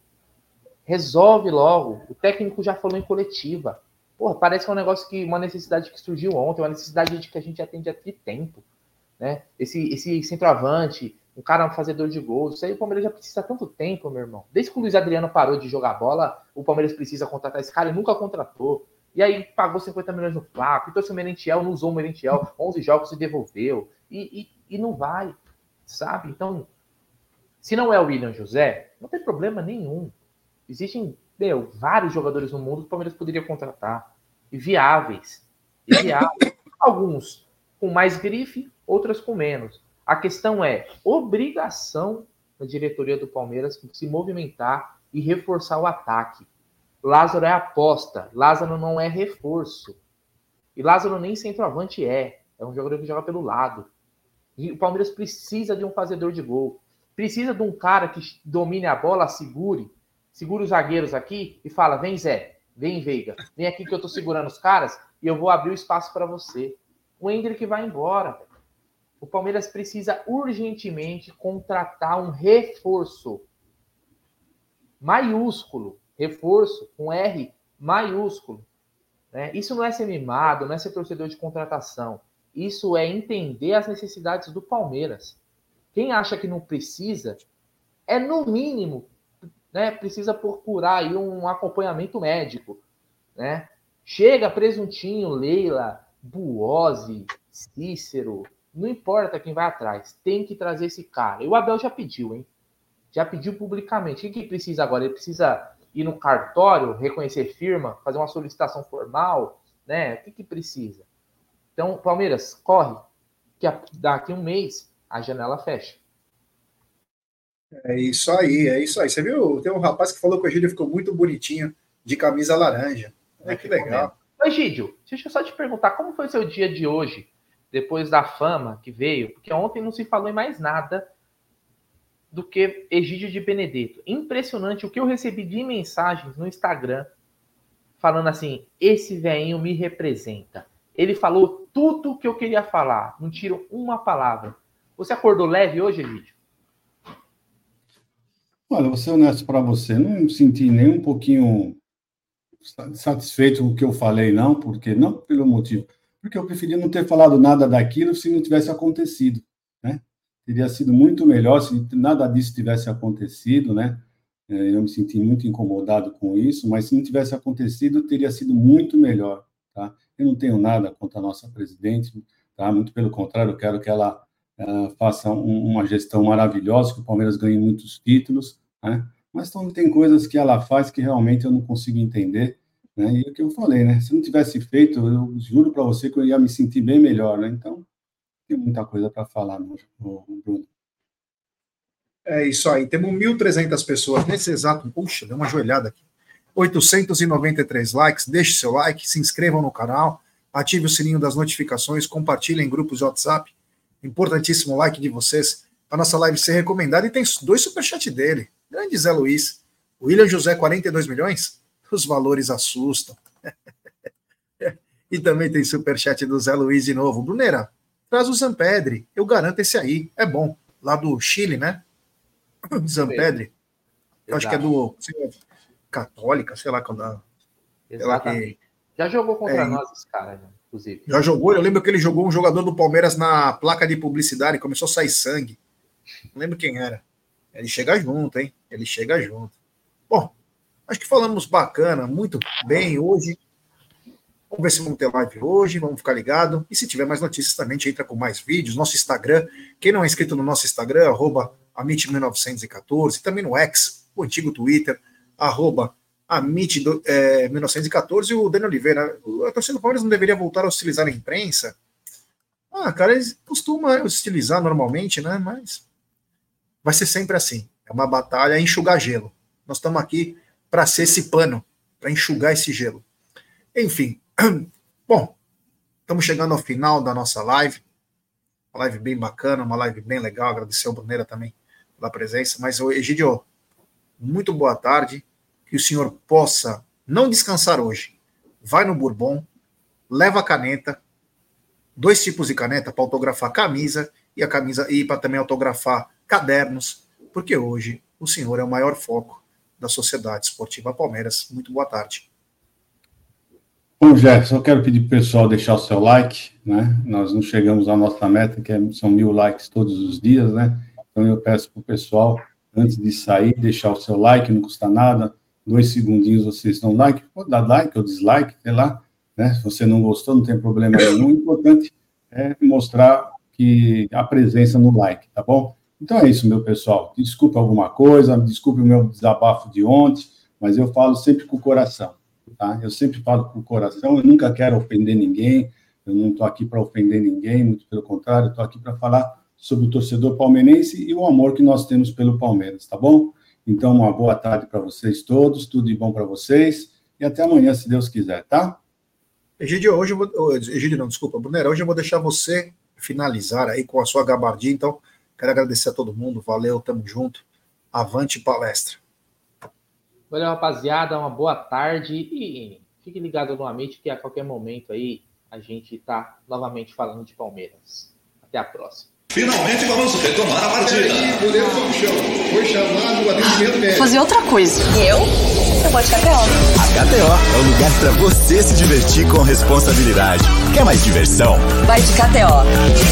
Resolve logo. O técnico já falou em coletiva. Porra, parece que é um negócio que uma necessidade que surgiu ontem, uma necessidade de que a gente atende há tempo né? Esse, esse centroavante, um cara um fazedor de gols, isso aí o Palmeiras já precisa há tanto tempo, meu irmão. Desde que o Luiz Adriano parou de jogar bola, o Palmeiras precisa contratar esse cara e nunca contratou. E aí pagou 50 milhões no placo, então se o Merentiel não usou o Merentiel, 11 jogos e devolveu, e, e, e não vai, sabe? Então, se não é o William José, não tem problema nenhum. Existem, meu, vários jogadores no mundo que o Palmeiras poderia contratar, e viáveis, e viáveis. <coughs> Alguns com mais grife, outras com menos. A questão é obrigação da diretoria do Palmeiras se movimentar e reforçar o ataque. Lázaro é aposta, Lázaro não é reforço. E Lázaro nem centroavante é, é um jogador que joga pelo lado. E o Palmeiras precisa de um fazedor de gol. Precisa de um cara que domine a bola, segure, segure os zagueiros aqui e fala: vem Zé, vem Veiga, vem aqui que eu tô segurando os caras e eu vou abrir o espaço para você o Hendrick vai embora. O Palmeiras precisa urgentemente contratar um reforço maiúsculo, reforço com R maiúsculo. Né? Isso não é ser mimado, não é ser torcedor de contratação. Isso é entender as necessidades do Palmeiras. Quem acha que não precisa, é no mínimo, né, precisa procurar aí um acompanhamento médico, né? Chega presuntinho, Leila, Buose, Cícero, não importa quem vai atrás, tem que trazer esse cara. E o Abel já pediu, hein? Já pediu publicamente. O que, que precisa agora? Ele precisa ir no cartório, reconhecer firma, fazer uma solicitação formal, né? O que, que precisa? Então, Palmeiras, corre, que daqui a um mês a janela fecha. É isso aí, é isso aí. Você viu? Tem um rapaz que falou que o Egídio ficou muito bonitinho de camisa laranja. É, que legal. Egídio, deixa eu só te perguntar, como foi seu dia de hoje, depois da fama que veio? Porque ontem não se falou em mais nada do que Egídio de Benedetto. Impressionante o que eu recebi de mensagens no Instagram falando assim: esse veinho me representa. Ele falou tudo o que eu queria falar, não tiro uma palavra. Você acordou leve hoje, Egídio? Olha, vou ser honesto para você, não senti nem um pouquinho satisfeito com o que eu falei, não, porque não pelo motivo, porque eu preferia não ter falado nada daquilo se não tivesse acontecido, né? Teria sido muito melhor se nada disso tivesse acontecido, né? É, eu me senti muito incomodado com isso, mas se não tivesse acontecido, teria sido muito melhor, tá? Eu não tenho nada contra a nossa presidente, tá? Muito pelo contrário, eu quero que ela uh, faça um, uma gestão maravilhosa, que o Palmeiras ganhe muitos títulos, né? mas então, tem coisas que ela faz que realmente eu não consigo entender. Né? E é o que eu falei, né? Se não tivesse feito, eu juro para você que eu ia me sentir bem melhor, né? Então, tem muita coisa para falar, Bruno. É isso aí. Temos 1.300 pessoas nesse exato. Puxa, deu uma joelhada aqui. 893 likes. Deixe seu like, se inscrevam no canal, ative o sininho das notificações, compartilhem em grupos de WhatsApp. Importantíssimo like de vocês para nossa live ser recomendada. E tem dois superchats dele. Grande Zé Luiz. William José, 42 milhões. Os valores assustam. <laughs> e também tem superchat do Zé Luiz de novo. Brunera, traz o Zampedre. Eu garanto esse aí. É bom. Lá do Chile, né? Zampedre. Eu acho que é do Católica, sei lá quando. Exatamente. Já jogou contra é, nós, esse cara, né? inclusive. Já jogou, eu lembro que ele jogou um jogador do Palmeiras na placa de publicidade, começou a sair sangue. Não lembro quem era. Ele chega junto, hein? Ele chega junto. Bom, acho que falamos bacana, muito bem hoje. Vamos ver se vamos ter live hoje, vamos ficar ligado. E se tiver mais notícias também, a gente entra com mais vídeos. Nosso Instagram, quem não é inscrito no nosso Instagram, arroba Amit1914, também no X, o antigo Twitter, arroba Amit1914 e o Daniel Oliveira. A torcida do Palmeiras não deveria voltar a hostilizar a imprensa? Ah, cara, eles costumam hostilizar normalmente, né? Mas vai ser sempre assim. É uma batalha enxugar gelo. Nós estamos aqui para ser esse pano, para enxugar esse gelo. Enfim, <clears throat> bom, estamos chegando ao final da nossa live. Uma live bem bacana, uma live bem legal. Agradecer ao Bruneira também pela presença. Mas, Egidio, muito boa tarde. Que o senhor possa não descansar hoje. Vai no Bourbon, leva a caneta, dois tipos de caneta para autografar camisa e a camisa e para também autografar cadernos, porque hoje o senhor é o maior foco da Sociedade Esportiva Palmeiras. Muito boa tarde. Bom, Jefferson, eu quero pedir para o pessoal deixar o seu like, né? Nós não chegamos à nossa meta, que é, são mil likes todos os dias, né? Então eu peço para o pessoal, antes de sair, deixar o seu like, não custa nada. Dois segundinhos vocês dão like, pode dar like ou dislike, sei lá. Né? Se você não gostou, não tem problema nenhum. O importante é mostrar que a presença no like, tá bom? Então é isso, meu pessoal. Desculpa alguma coisa, desculpe o meu desabafo de ontem, mas eu falo sempre com o coração. Tá? Eu sempre falo com o coração, eu nunca quero ofender ninguém, eu não estou aqui para ofender ninguém, muito pelo contrário, estou aqui para falar sobre o torcedor palmeirense e o amor que nós temos pelo Palmeiras, tá bom? Então, uma boa tarde para vocês todos, tudo de bom para vocês e até amanhã, se Deus quiser, tá? Egidio, hoje eu vou. Não, desculpa, Brunera, hoje eu vou deixar você finalizar aí com a sua gabardinha, então quero agradecer a todo mundo, valeu, tamo junto, avante palestra. Valeu, rapaziada. Uma boa tarde e fique ligado no Amit que a qualquer momento aí a gente está novamente falando de Palmeiras. Até a próxima. Finalmente vamos retomar a partida. Aí, foi chamado o atendimento médico. Fazer outra coisa. Eu? Eu vou de KTO. A KTO é o lugar para você se divertir com responsabilidade. Quer mais diversão? Vai de KTO.